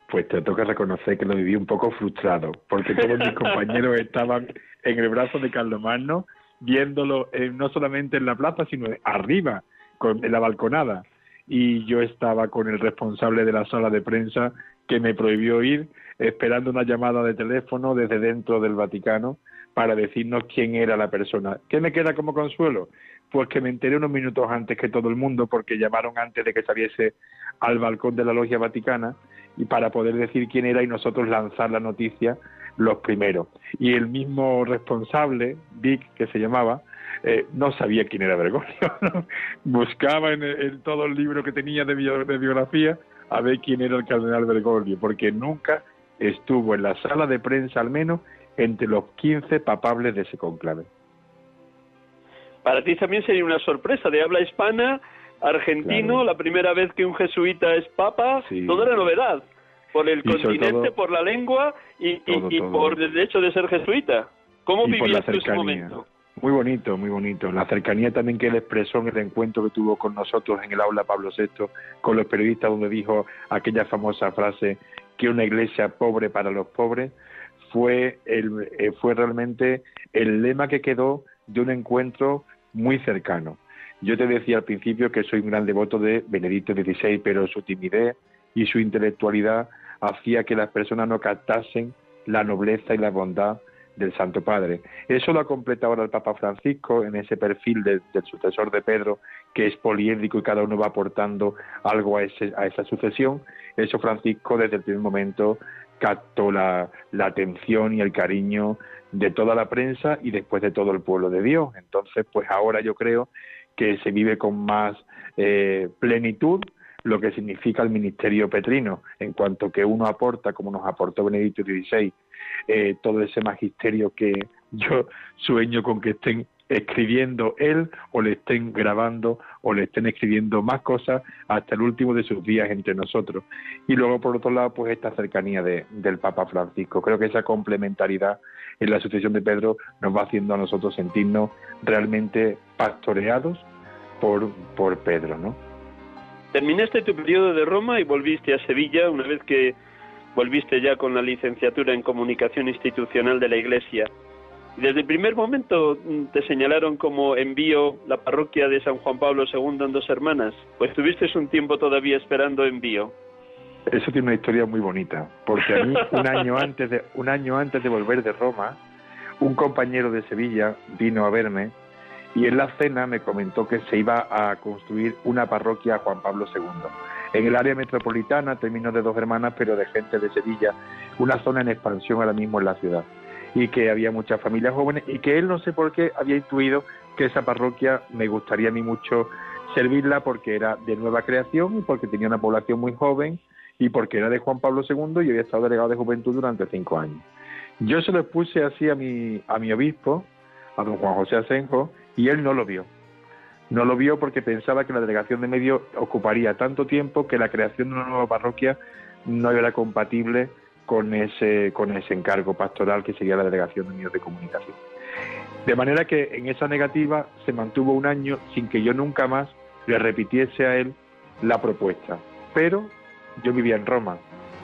Pues te toca reconocer que lo viví un poco frustrado, porque todos mis compañeros estaban en el brazo de Carlomagno viéndolo eh, no solamente en la plaza, sino arriba, con, en la balconada. Y yo estaba con el responsable de la sala de prensa que me prohibió ir, esperando una llamada de teléfono desde dentro del Vaticano para decirnos quién era la persona. ¿Qué me queda como consuelo? Pues que me enteré unos minutos antes que todo el mundo, porque llamaron antes de que saliese al balcón de la logia vaticana y para poder decir quién era y nosotros lanzar la noticia los primeros. Y el mismo responsable, Vic, que se llamaba, eh, no sabía quién era Bergoglio. Buscaba en, todo el libro que tenía de, de biografía a ver quién era el cardenal Bergoglio, porque nunca estuvo en la sala de prensa al menos entre los 15 papables de ese conclave. Para ti también sería una sorpresa de habla hispana, argentino, la primera vez que un jesuita es papa, toda la novedad, por el continente, por la lengua y, por el hecho de ser jesuita. ¿Cómo vivías ese momento? Muy bonito, muy bonito. La cercanía también que él expresó en el encuentro que tuvo con nosotros en el aula Pablo VI, con los periodistas, donde dijo aquella famosa frase que una iglesia pobre para los pobres, fue, el, eh, fue realmente el lema que quedó de un encuentro muy cercano. Yo te decía al principio que soy un gran devoto de Benedicto XVI, pero su timidez y su intelectualidad hacía que las personas no captasen la nobleza y la bondad del Santo Padre. Eso lo ha completado ahora el Papa Francisco en ese perfil del sucesor de Pedro, que es poliédrico y cada uno va aportando algo a, ese, a esa sucesión. Eso Francisco desde el primer momento captó la, la, atención y el cariño de toda la prensa y después de todo el pueblo de Dios. Entonces, pues ahora yo creo que se vive con más eh, plenitud lo que significa el ministerio petrino, en cuanto que uno aporta, como nos aportó Benedicto XVI, eh, todo ese magisterio que yo sueño con que estén escribiendo él o le estén grabando o le estén escribiendo más cosas hasta el último de sus días entre nosotros. Y luego, por otro lado, pues esta cercanía de, del Papa Francisco. Creo que esa complementariedad en la sucesión de Pedro nos va haciendo a nosotros sentirnos realmente pastoreados por, por Pedro, ¿no? Terminaste tu periodo de Roma y volviste a Sevilla una vez que volviste ya con la licenciatura en Comunicación Institucional de la Iglesia. Desde el primer momento mm, te señalaron como envío la parroquia de San Juan Pablo II en Dos Hermanas, pues tuviste un tiempo todavía esperando envío. Eso tiene una historia muy bonita, porque a mí un año antes de un año antes de volver de Roma, un compañero de Sevilla vino a verme y en la cena me comentó que se iba a construir una parroquia a Juan Pablo II. En el área metropolitana, término de dos hermanas, pero de gente de Sevilla, una zona en expansión ahora mismo en la ciudad. Y que había muchas familias jóvenes y que él no sé por qué había intuido que esa parroquia me gustaría a mí mucho servirla porque era de nueva creación y porque tenía una población muy joven y porque era de Juan Pablo II y había estado delegado de juventud durante cinco años. Yo se lo expuse así a mi, a mi obispo, a don Juan José Asenjo, y él no lo vio. No lo vio porque pensaba que la delegación de medios ocuparía tanto tiempo que la creación de una nueva parroquia no era compatible con ese, con ese encargo pastoral que sería la delegación de medios de comunicación. De manera que en esa negativa se mantuvo un año sin que yo nunca más le repitiese a él la propuesta. Pero yo vivía en Roma,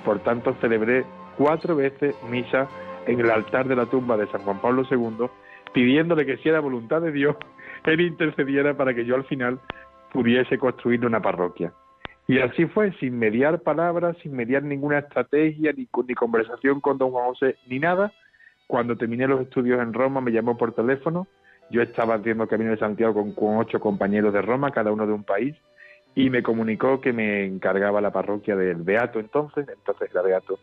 por tanto celebré cuatro veces misa en el altar de la tumba de San Juan Pablo II pidiéndole que si era voluntad de Dios, Él intercediera para que yo al final pudiese construir una parroquia. Y así fue, sin mediar palabras, sin mediar ninguna estrategia, ni, ni conversación con don Juan José, ni nada. Cuando terminé los estudios en Roma, me llamó por teléfono. Yo estaba haciendo Camino de Santiago con, ocho compañeros de Roma, cada uno de un país, y me comunicó que me encargaba la parroquia del Beato entonces, entonces era Beato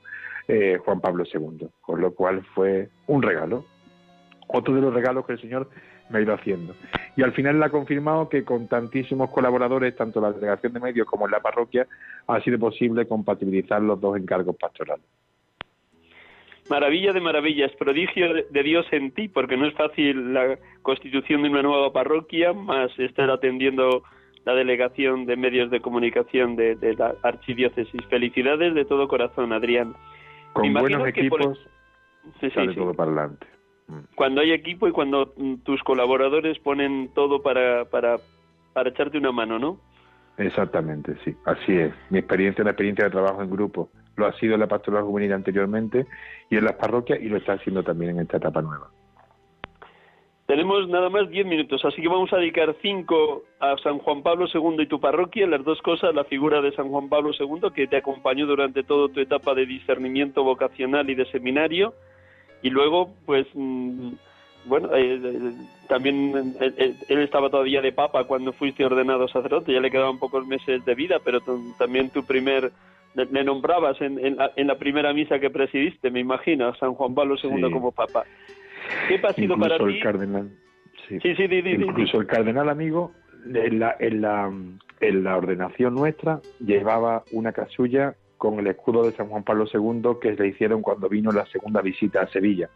eh, Juan Pablo II, con lo cual fue un regalo, otro de los regalos que el Señor me ha ido haciendo. Y al final le ha confirmado que con tantísimos colaboradores, tanto en la delegación de medios como en la parroquia, ha sido posible compatibilizar los dos encargos pastorales. Maravilla de maravillas, prodigio de Dios en ti, porque no es fácil la constitución de una nueva parroquia, más estar atendiendo la delegación de medios de comunicación de, la archidiócesis. Felicidades de todo corazón, Adrián. Con buenos equipos sale todo para adelante. Cuando hay equipo y cuando mm, tus colaboradores ponen todo para, para, para echarte una mano, ¿no? Exactamente, sí, así es. Mi experiencia es la experiencia de trabajo en grupo. Lo ha sido en la pastoral juvenil anteriormente y en las parroquias y lo está haciendo también en esta etapa nueva. Tenemos nada más diez minutos, así que vamos a dedicar cinco a San Juan Pablo II y tu parroquia, las dos cosas, la figura de San Juan Pablo II que te acompañó durante toda tu etapa de discernimiento vocacional y de seminario, y luego, pues, mm, bueno, eh, eh, también eh, él estaba todavía de papa cuando fuiste ordenado sacerdote, ya le quedaban pocos meses de vida, pero también tu primer, le, nombrabas en, en, la, primera misa que presidiste, me imagino, a San Juan Pablo II como papa. ¿Qué ha sido para el Cardenal, sí. Sí, sí, Incluso el cardenal amigo, en la, en, la, en la ordenación nuestra, llevaba una casulla con el escudo de San Juan Pablo II que le hicieron cuando vino la segunda visita a Sevilla.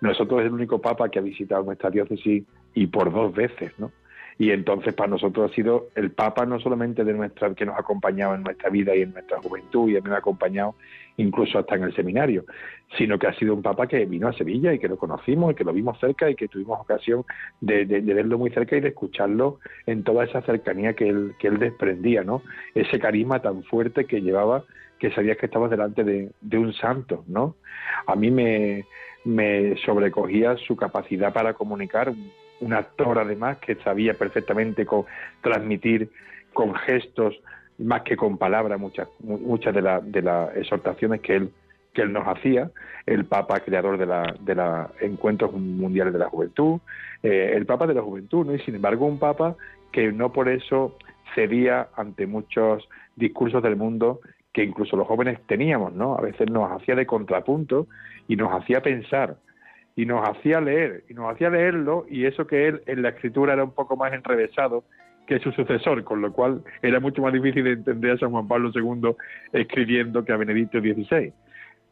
Nosotros es el único papa que ha visitado nuestra diócesis y por dos veces, ¿no? Y entonces para nosotros ha sido el Papa no solamente de nuestra que nos ha acompañado en nuestra vida y en nuestra juventud y me ha acompañado incluso hasta en el seminario, sino que ha sido un Papa que vino a Sevilla y que lo conocimos y que lo vimos cerca y que tuvimos ocasión de, de, verlo muy cerca y de escucharlo en toda esa cercanía que él, que él desprendía, ¿no? Ese carisma tan fuerte que llevaba que sabías que estabas delante de, un santo, ¿no? A mí me, sobrecogía su capacidad para comunicar, un actor además que sabía perfectamente transmitir con gestos más que con palabras, muchas, muchas de, de las exhortaciones que él, nos hacía, el Papa creador de la, de la Encuentros Mundiales de la Juventud, eh, el Papa de la Juventud, ¿no? y sin embargo un Papa que no por eso cedía ante muchos discursos del mundo que incluso los jóvenes teníamos, ¿no? A veces nos hacía de contrapunto y nos hacía pensar y nos hacía leer y nos hacía leerlo y eso que él en la escritura era un poco más enrevesado que su sucesor, con lo cual era mucho más difícil de entender a San Juan Pablo II escribiendo que a Benedicto XVI.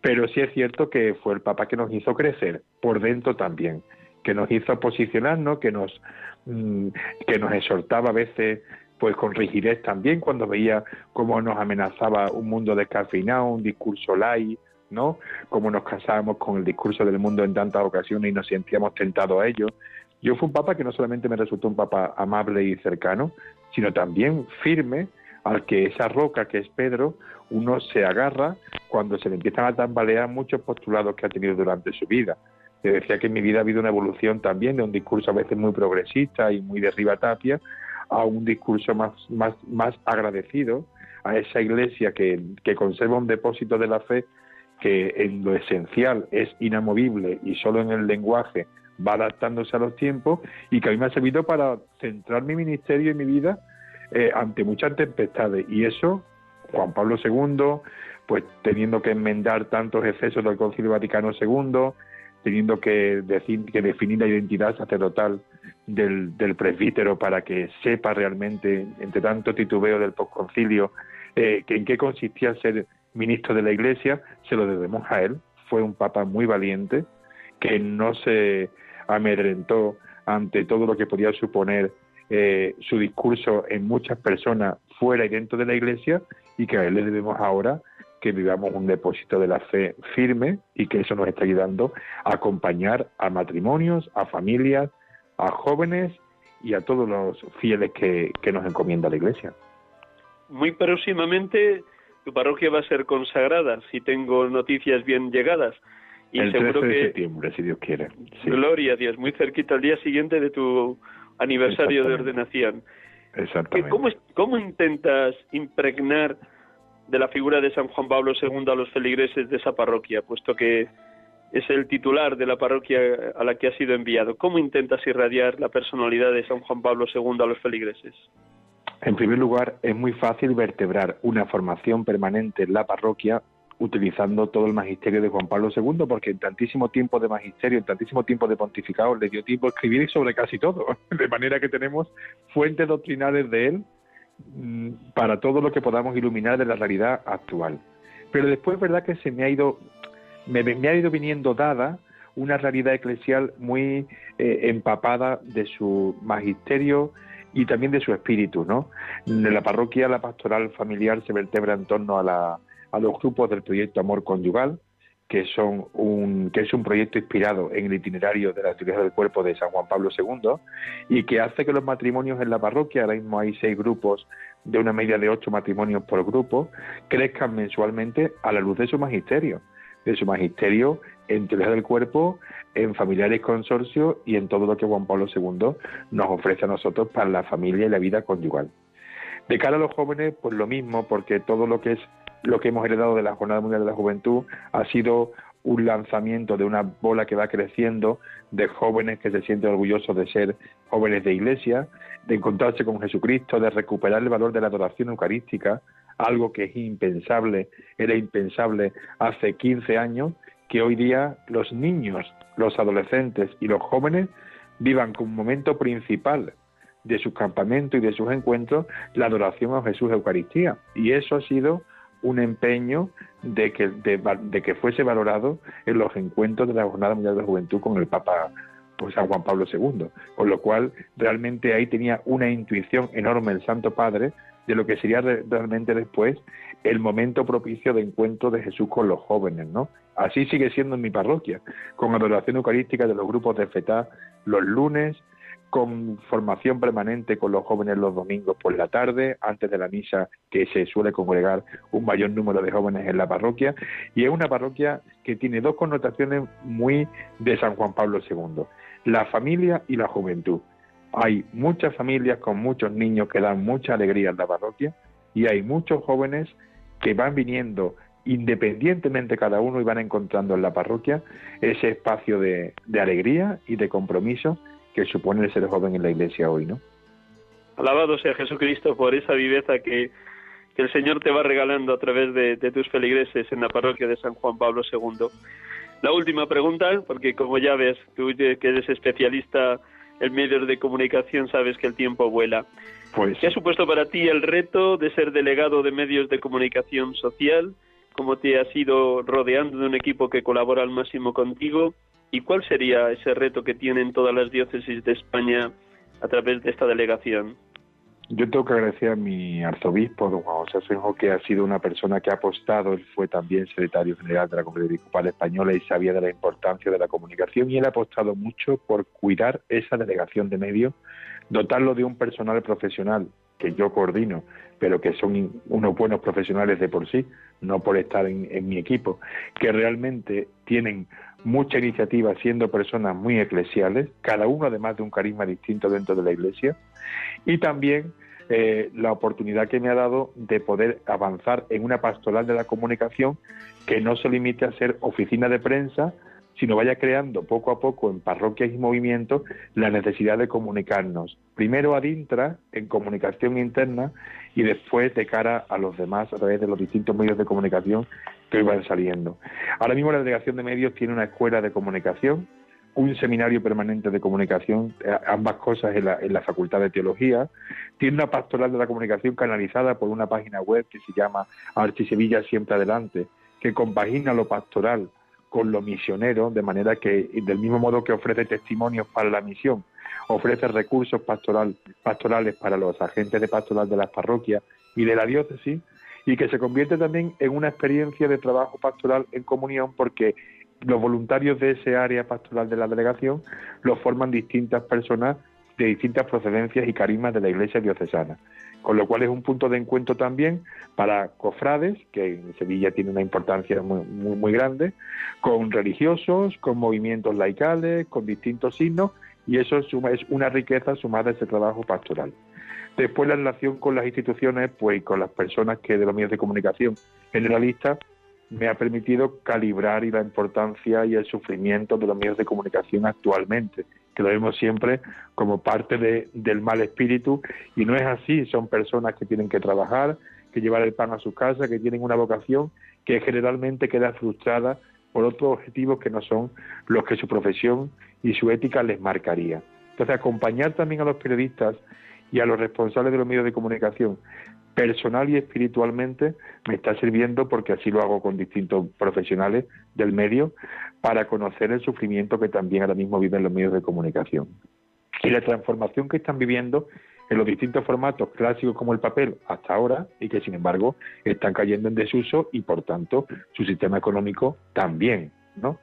Pero sí es cierto que fue el Papa que nos hizo crecer por dentro también, que nos hizo posicionarnos, que nos mm, que nos exhortaba a veces pues con rigidez también cuando veía cómo nos amenazaba un mundo descafeinado, un discurso light, ¿no? Cómo nos casábamos con el discurso del mundo en tantas ocasiones y nos sentíamos tentados a ello. Yo fui un papa que no solamente me resultó un papa amable y cercano, sino también firme, al que esa roca que es Pedro, uno se agarra cuando se le empiezan a tambalear muchos postulados que ha tenido durante su vida. Le decía que en mi vida ha habido una evolución también de un discurso a veces muy progresista y muy de arriba tapia a un discurso más, más, más agradecido a esa iglesia que, que conserva un depósito de la fe que en lo esencial es inamovible y solo en el lenguaje va adaptándose a los tiempos y que a mí me ha servido para centrar mi ministerio y mi vida eh, ante muchas tempestades. Y eso, Juan Pablo II, pues teniendo que enmendar tantos excesos del Concilio Vaticano II, teniendo que, decir, que definir la identidad sacerdotal del, presbítero para que sepa realmente, entre tanto titubeo del posconcilio, eh, que en qué consistía ser ministro de la Iglesia, se lo debemos a él. Fue un papa muy valiente, que no se amedrentó ante todo lo que podía suponer eh, su discurso en muchas personas fuera y dentro de la Iglesia y que a él le debemos ahora que vivamos un depósito de la fe firme y que eso nos está ayudando a acompañar a matrimonios, a familias, a jóvenes y a todos los fieles que, que nos encomienda la Iglesia. Muy próximamente tu parroquia va a ser consagrada, si tengo noticias bien llegadas. Y el 13 de septiembre, si Dios quiere. Gloria a Dios, muy cerquita al día siguiente de tu aniversario de ordenación. Exactamente. ¿Cómo, ¿Cómo intentas impregnar de la figura de San Juan Pablo II a los feligreses de esa parroquia, puesto que es el titular de la parroquia a la que ha sido enviado? ¿Cómo intentas irradiar la personalidad de San Juan Pablo II a los feligreses? En primer lugar, es muy fácil vertebrar una formación permanente en la parroquia utilizando todo el magisterio de Juan Pablo II, porque en tantísimo tiempo de magisterio, en tantísimo tiempo de pontificado, le dio tiempo escribir sobre casi todo, de manera que tenemos fuentes doctrinales de él mm, para todo lo que podamos iluminar de la realidad actual. Pero después es verdad que se me ha ido, me, ha ido viniendo dada una realidad eclesial muy eh, empapada de su magisterio, y también de su espíritu, ¿no? En la parroquia la pastoral familiar se vertebra en torno a, la, a los grupos del proyecto Amor Conyugal, que son un que es un proyecto inspirado en el itinerario de la teología del cuerpo de San Juan Pablo II y que hace que los matrimonios en la parroquia, ahora mismo hay seis grupos de una media de ocho matrimonios por grupo, crezcan mensualmente a la luz de su magisterio, de su magisterio en teología del cuerpo en familiares consorcios y en todo lo que Juan Pablo II nos ofrece a nosotros para la familia y la vida conyugal. De cara a los jóvenes, pues lo mismo, porque todo lo que es lo que hemos heredado de la Jornada Mundial de la Juventud ha sido un lanzamiento de una bola que va creciendo de jóvenes que se sienten orgullosos de ser jóvenes de iglesia, de encontrarse con Jesucristo, de recuperar el valor de la adoración eucarística, algo que es impensable, era impensable hace 15 años que hoy día los niños, los adolescentes y los jóvenes vivan como momento principal de su campamento y de sus encuentros la adoración a Jesús Eucaristía. Y eso ha sido un empeño de que, de, que fuese valorado en los encuentros de la Jornada Mundial de la Juventud con el Papa pues, San Juan Pablo II. Con lo cual, realmente ahí tenía una intuición enorme el Santo Padre de lo que sería realmente después el momento propicio de encuentro de Jesús con los jóvenes, ¿no? Así sigue siendo en mi parroquia, con adoración eucarística de los grupos de FETA los lunes, con formación permanente con los jóvenes los domingos por la tarde, antes de la misa que se suele congregar un mayor número de jóvenes en la parroquia, y es una parroquia que tiene dos connotaciones muy de San Juan Pablo II, la familia y la juventud. Hay muchas familias con muchos niños que dan mucha alegría en la parroquia, y hay muchos jóvenes que van viniendo independientemente cada uno y van encontrando en la parroquia ese espacio de, alegría y de compromiso que supone el ser joven en la iglesia hoy, ¿no? Alabado sea Jesucristo por esa viveza que, que el Señor te va regalando a través de, de, tus feligreses en la parroquia de San Juan Pablo II. La última pregunta, porque como ya ves, tú que eres especialista en medios de comunicación, sabes que el tiempo vuela. Pues... ¿Qué ha supuesto para ti el reto de ser delegado de medios de comunicación social? ¿Cómo te has ido rodeando de un equipo que colabora al máximo contigo? ¿Y cuál sería ese reto que tienen todas las diócesis de España a través de esta delegación? Yo tengo que agradecer a mi arzobispo, don Juan José Senjo, que ha sido una persona que ha apostado, él fue también secretario general de la Conferencia Episcopal Española y sabía de la importancia de la comunicación y él ha apostado mucho por cuidar esa delegación de medios, dotarlo de un personal profesional que yo coordino, pero que son unos buenos profesionales de por sí, no por estar en, en mi equipo, que realmente tienen mucha iniciativa siendo personas muy eclesiales, cada uno además de un carisma distinto dentro de la iglesia, y también eh, la oportunidad que me ha dado de poder avanzar en una pastoral de la comunicación que no se limite a ser oficina de prensa, sino vaya creando poco a poco en parroquias y movimientos la necesidad de comunicarnos, primero ad intra, en comunicación interna, y después de cara a los demás a través de los distintos medios de comunicación que hoy van saliendo. Ahora mismo la Delegación de Medios tiene una escuela de comunicación, un seminario permanente de comunicación, eh, ambas cosas en la, la Facultad de Teología, tiene una pastoral de la comunicación canalizada por una página web que se llama Archisevilla Siempre Adelante, que compagina lo pastoral con lo misionero, de manera que, del mismo modo que ofrece testimonios para la misión, ofrece recursos pastoral, pastorales para los agentes de pastoral de las parroquias y de la diócesis, y que se convierte también en una experiencia de trabajo pastoral en comunión porque los voluntarios de ese área pastoral de la delegación los forman distintas personas de distintas procedencias y carismas de la iglesia diocesana. Con lo cual es un punto de encuentro también para cofrades, que en Sevilla tiene una importancia muy, muy, grande, con religiosos, con movimientos laicales, con distintos signos, y eso es una riqueza sumada a ese trabajo pastoral. Después la relación con las instituciones, pues con las personas que de los medios de comunicación generalistas me ha permitido calibrar y la importancia y el sufrimiento de los medios de comunicación actualmente, que lo vemos siempre como parte de, del mal espíritu y no es así, son personas que tienen que trabajar, que llevar el pan a su casa, que tienen una vocación que generalmente queda frustrada por otros objetivos que no son los que su profesión y su ética les marcaría. Entonces, acompañar también a los periodistas y a los responsables de los medios de comunicación personal y espiritualmente me está sirviendo porque así lo hago con distintos profesionales del medio para conocer el sufrimiento que también ahora mismo viven los medios de comunicación y la transformación que están viviendo en los distintos formatos clásicos como el papel hasta ahora y que sin embargo están cayendo en desuso y por tanto su sistema económico también, ¿no?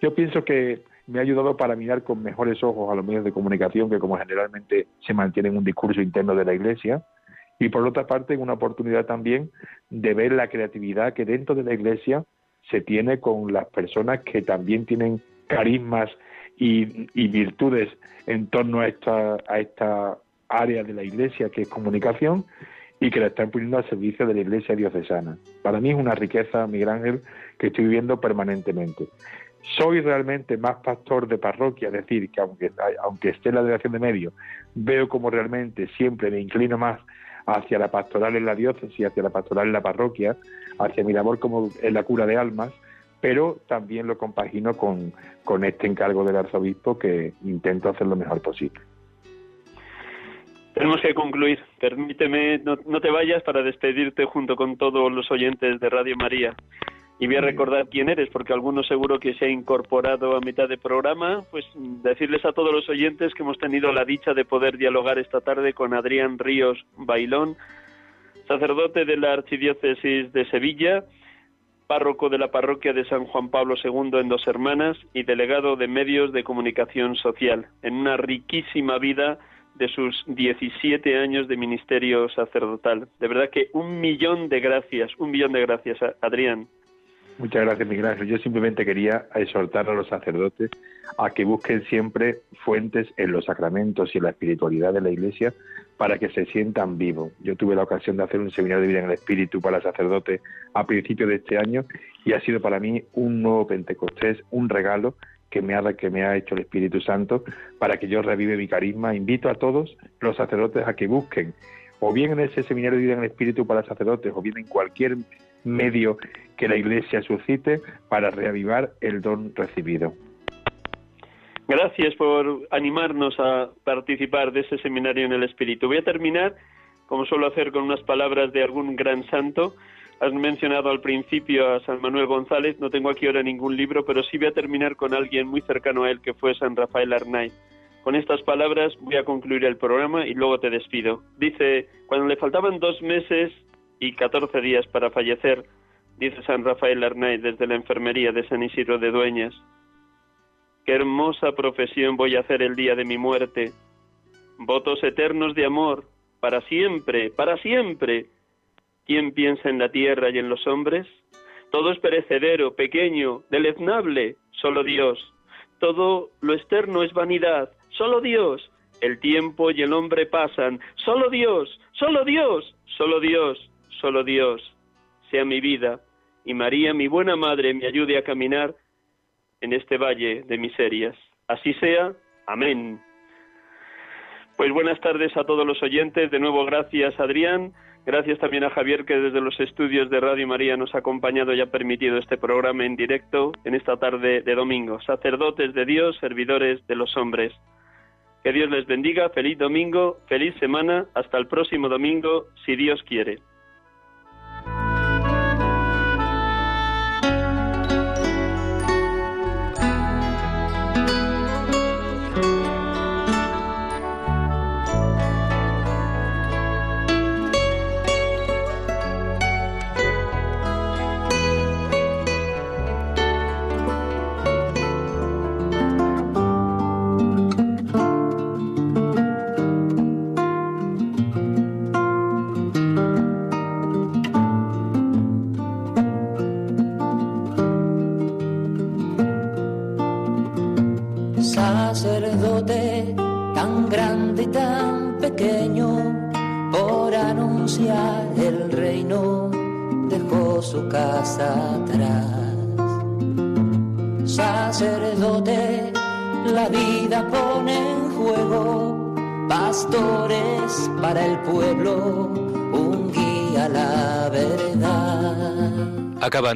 Yo pienso que me ha ayudado para mirar con mejores ojos a los medios de comunicación que como generalmente se mantienen un discurso interno de la Iglesia y por otra parte una oportunidad también de ver la creatividad que dentro de la Iglesia se tiene con las personas que también tienen carismas y, virtudes en torno a esta, a esta área de la Iglesia que es comunicación y que la están poniendo al servicio de la Iglesia diocesana. Para mí es una riqueza, Miguel Ángel, que estoy viviendo permanentemente soy realmente más pastor de parroquia, es decir, que aunque, aunque esté en la delegación de medio, veo como realmente siempre me inclino más hacia la pastoral en la diócesis, hacia la pastoral en la parroquia, hacia mi labor como en la cura de almas, pero también lo compagino con, con este encargo del arzobispo que intento hacer lo mejor posible. Tenemos que concluir. Permíteme, no, no te vayas para despedirte junto con todos los oyentes de Radio María. Y voy a recordar quién eres, porque alguno seguro que se ha incorporado a mitad de programa, pues decirles a todos los oyentes que hemos tenido la dicha de poder dialogar esta tarde con Adrián Ríos Bailón, sacerdote de la Archidiócesis de Sevilla, párroco de la parroquia de San Juan Pablo II en Dos Hermanas y delegado de medios de comunicación social, en una riquísima vida de sus 17 años de ministerio sacerdotal. De verdad que un millón de gracias, un millón de gracias, Adrián. Muchas gracias, Miguel Ángel. Yo simplemente quería exhortar a los sacerdotes a que busquen siempre fuentes en los sacramentos y en la espiritualidad de la Iglesia para que se sientan vivos. Yo tuve la ocasión de hacer un seminario de vida en el Espíritu para sacerdotes a principios de este año y ha sido para mí un nuevo Pentecostés, un regalo que me ha, que me ha hecho el Espíritu Santo para que yo revive mi carisma. Invito a todos los sacerdotes a que busquen, o bien en ese seminario de vida en el Espíritu para sacerdotes, o bien en cualquier medio que la Iglesia suscite para reavivar el don recibido. Gracias por animarnos a participar de ese seminario en el Espíritu. Voy a terminar, como suelo hacer, con unas palabras de algún gran santo. Has mencionado al principio a San Manuel González, no tengo aquí ahora ningún libro, pero sí voy a terminar con alguien muy cercano a él, que fue San Rafael Arnaiz. Con estas palabras voy a concluir el programa y luego te despido. Dice, cuando le faltaban dos meses y catorce días para fallecer, dice San Rafael Arnaiz desde la enfermería de San Isidro de Dueñas, Qué hermosa profesión voy a hacer el día de mi muerte. Votos eternos de amor, para siempre, para siempre. ¿Quién piensa en la tierra y en los hombres? Todo es perecedero, pequeño, deleznable, solo Dios. Todo lo externo es vanidad, solo Dios. El tiempo y el hombre pasan, solo Dios, solo Dios, solo Dios, solo Dios. Sea mi vida, y María, mi buena madre, me ayude a caminar en este valle de miserias. Así sea. Amén. Pues buenas tardes a todos los oyentes. De nuevo, gracias Adrián. Gracias también a Javier que desde los estudios de Radio María nos ha acompañado y ha permitido este programa en directo en esta tarde de domingo. Sacerdotes de Dios, servidores de los hombres. Que Dios les bendiga. Feliz domingo, feliz semana. Hasta el próximo domingo, si Dios quiere.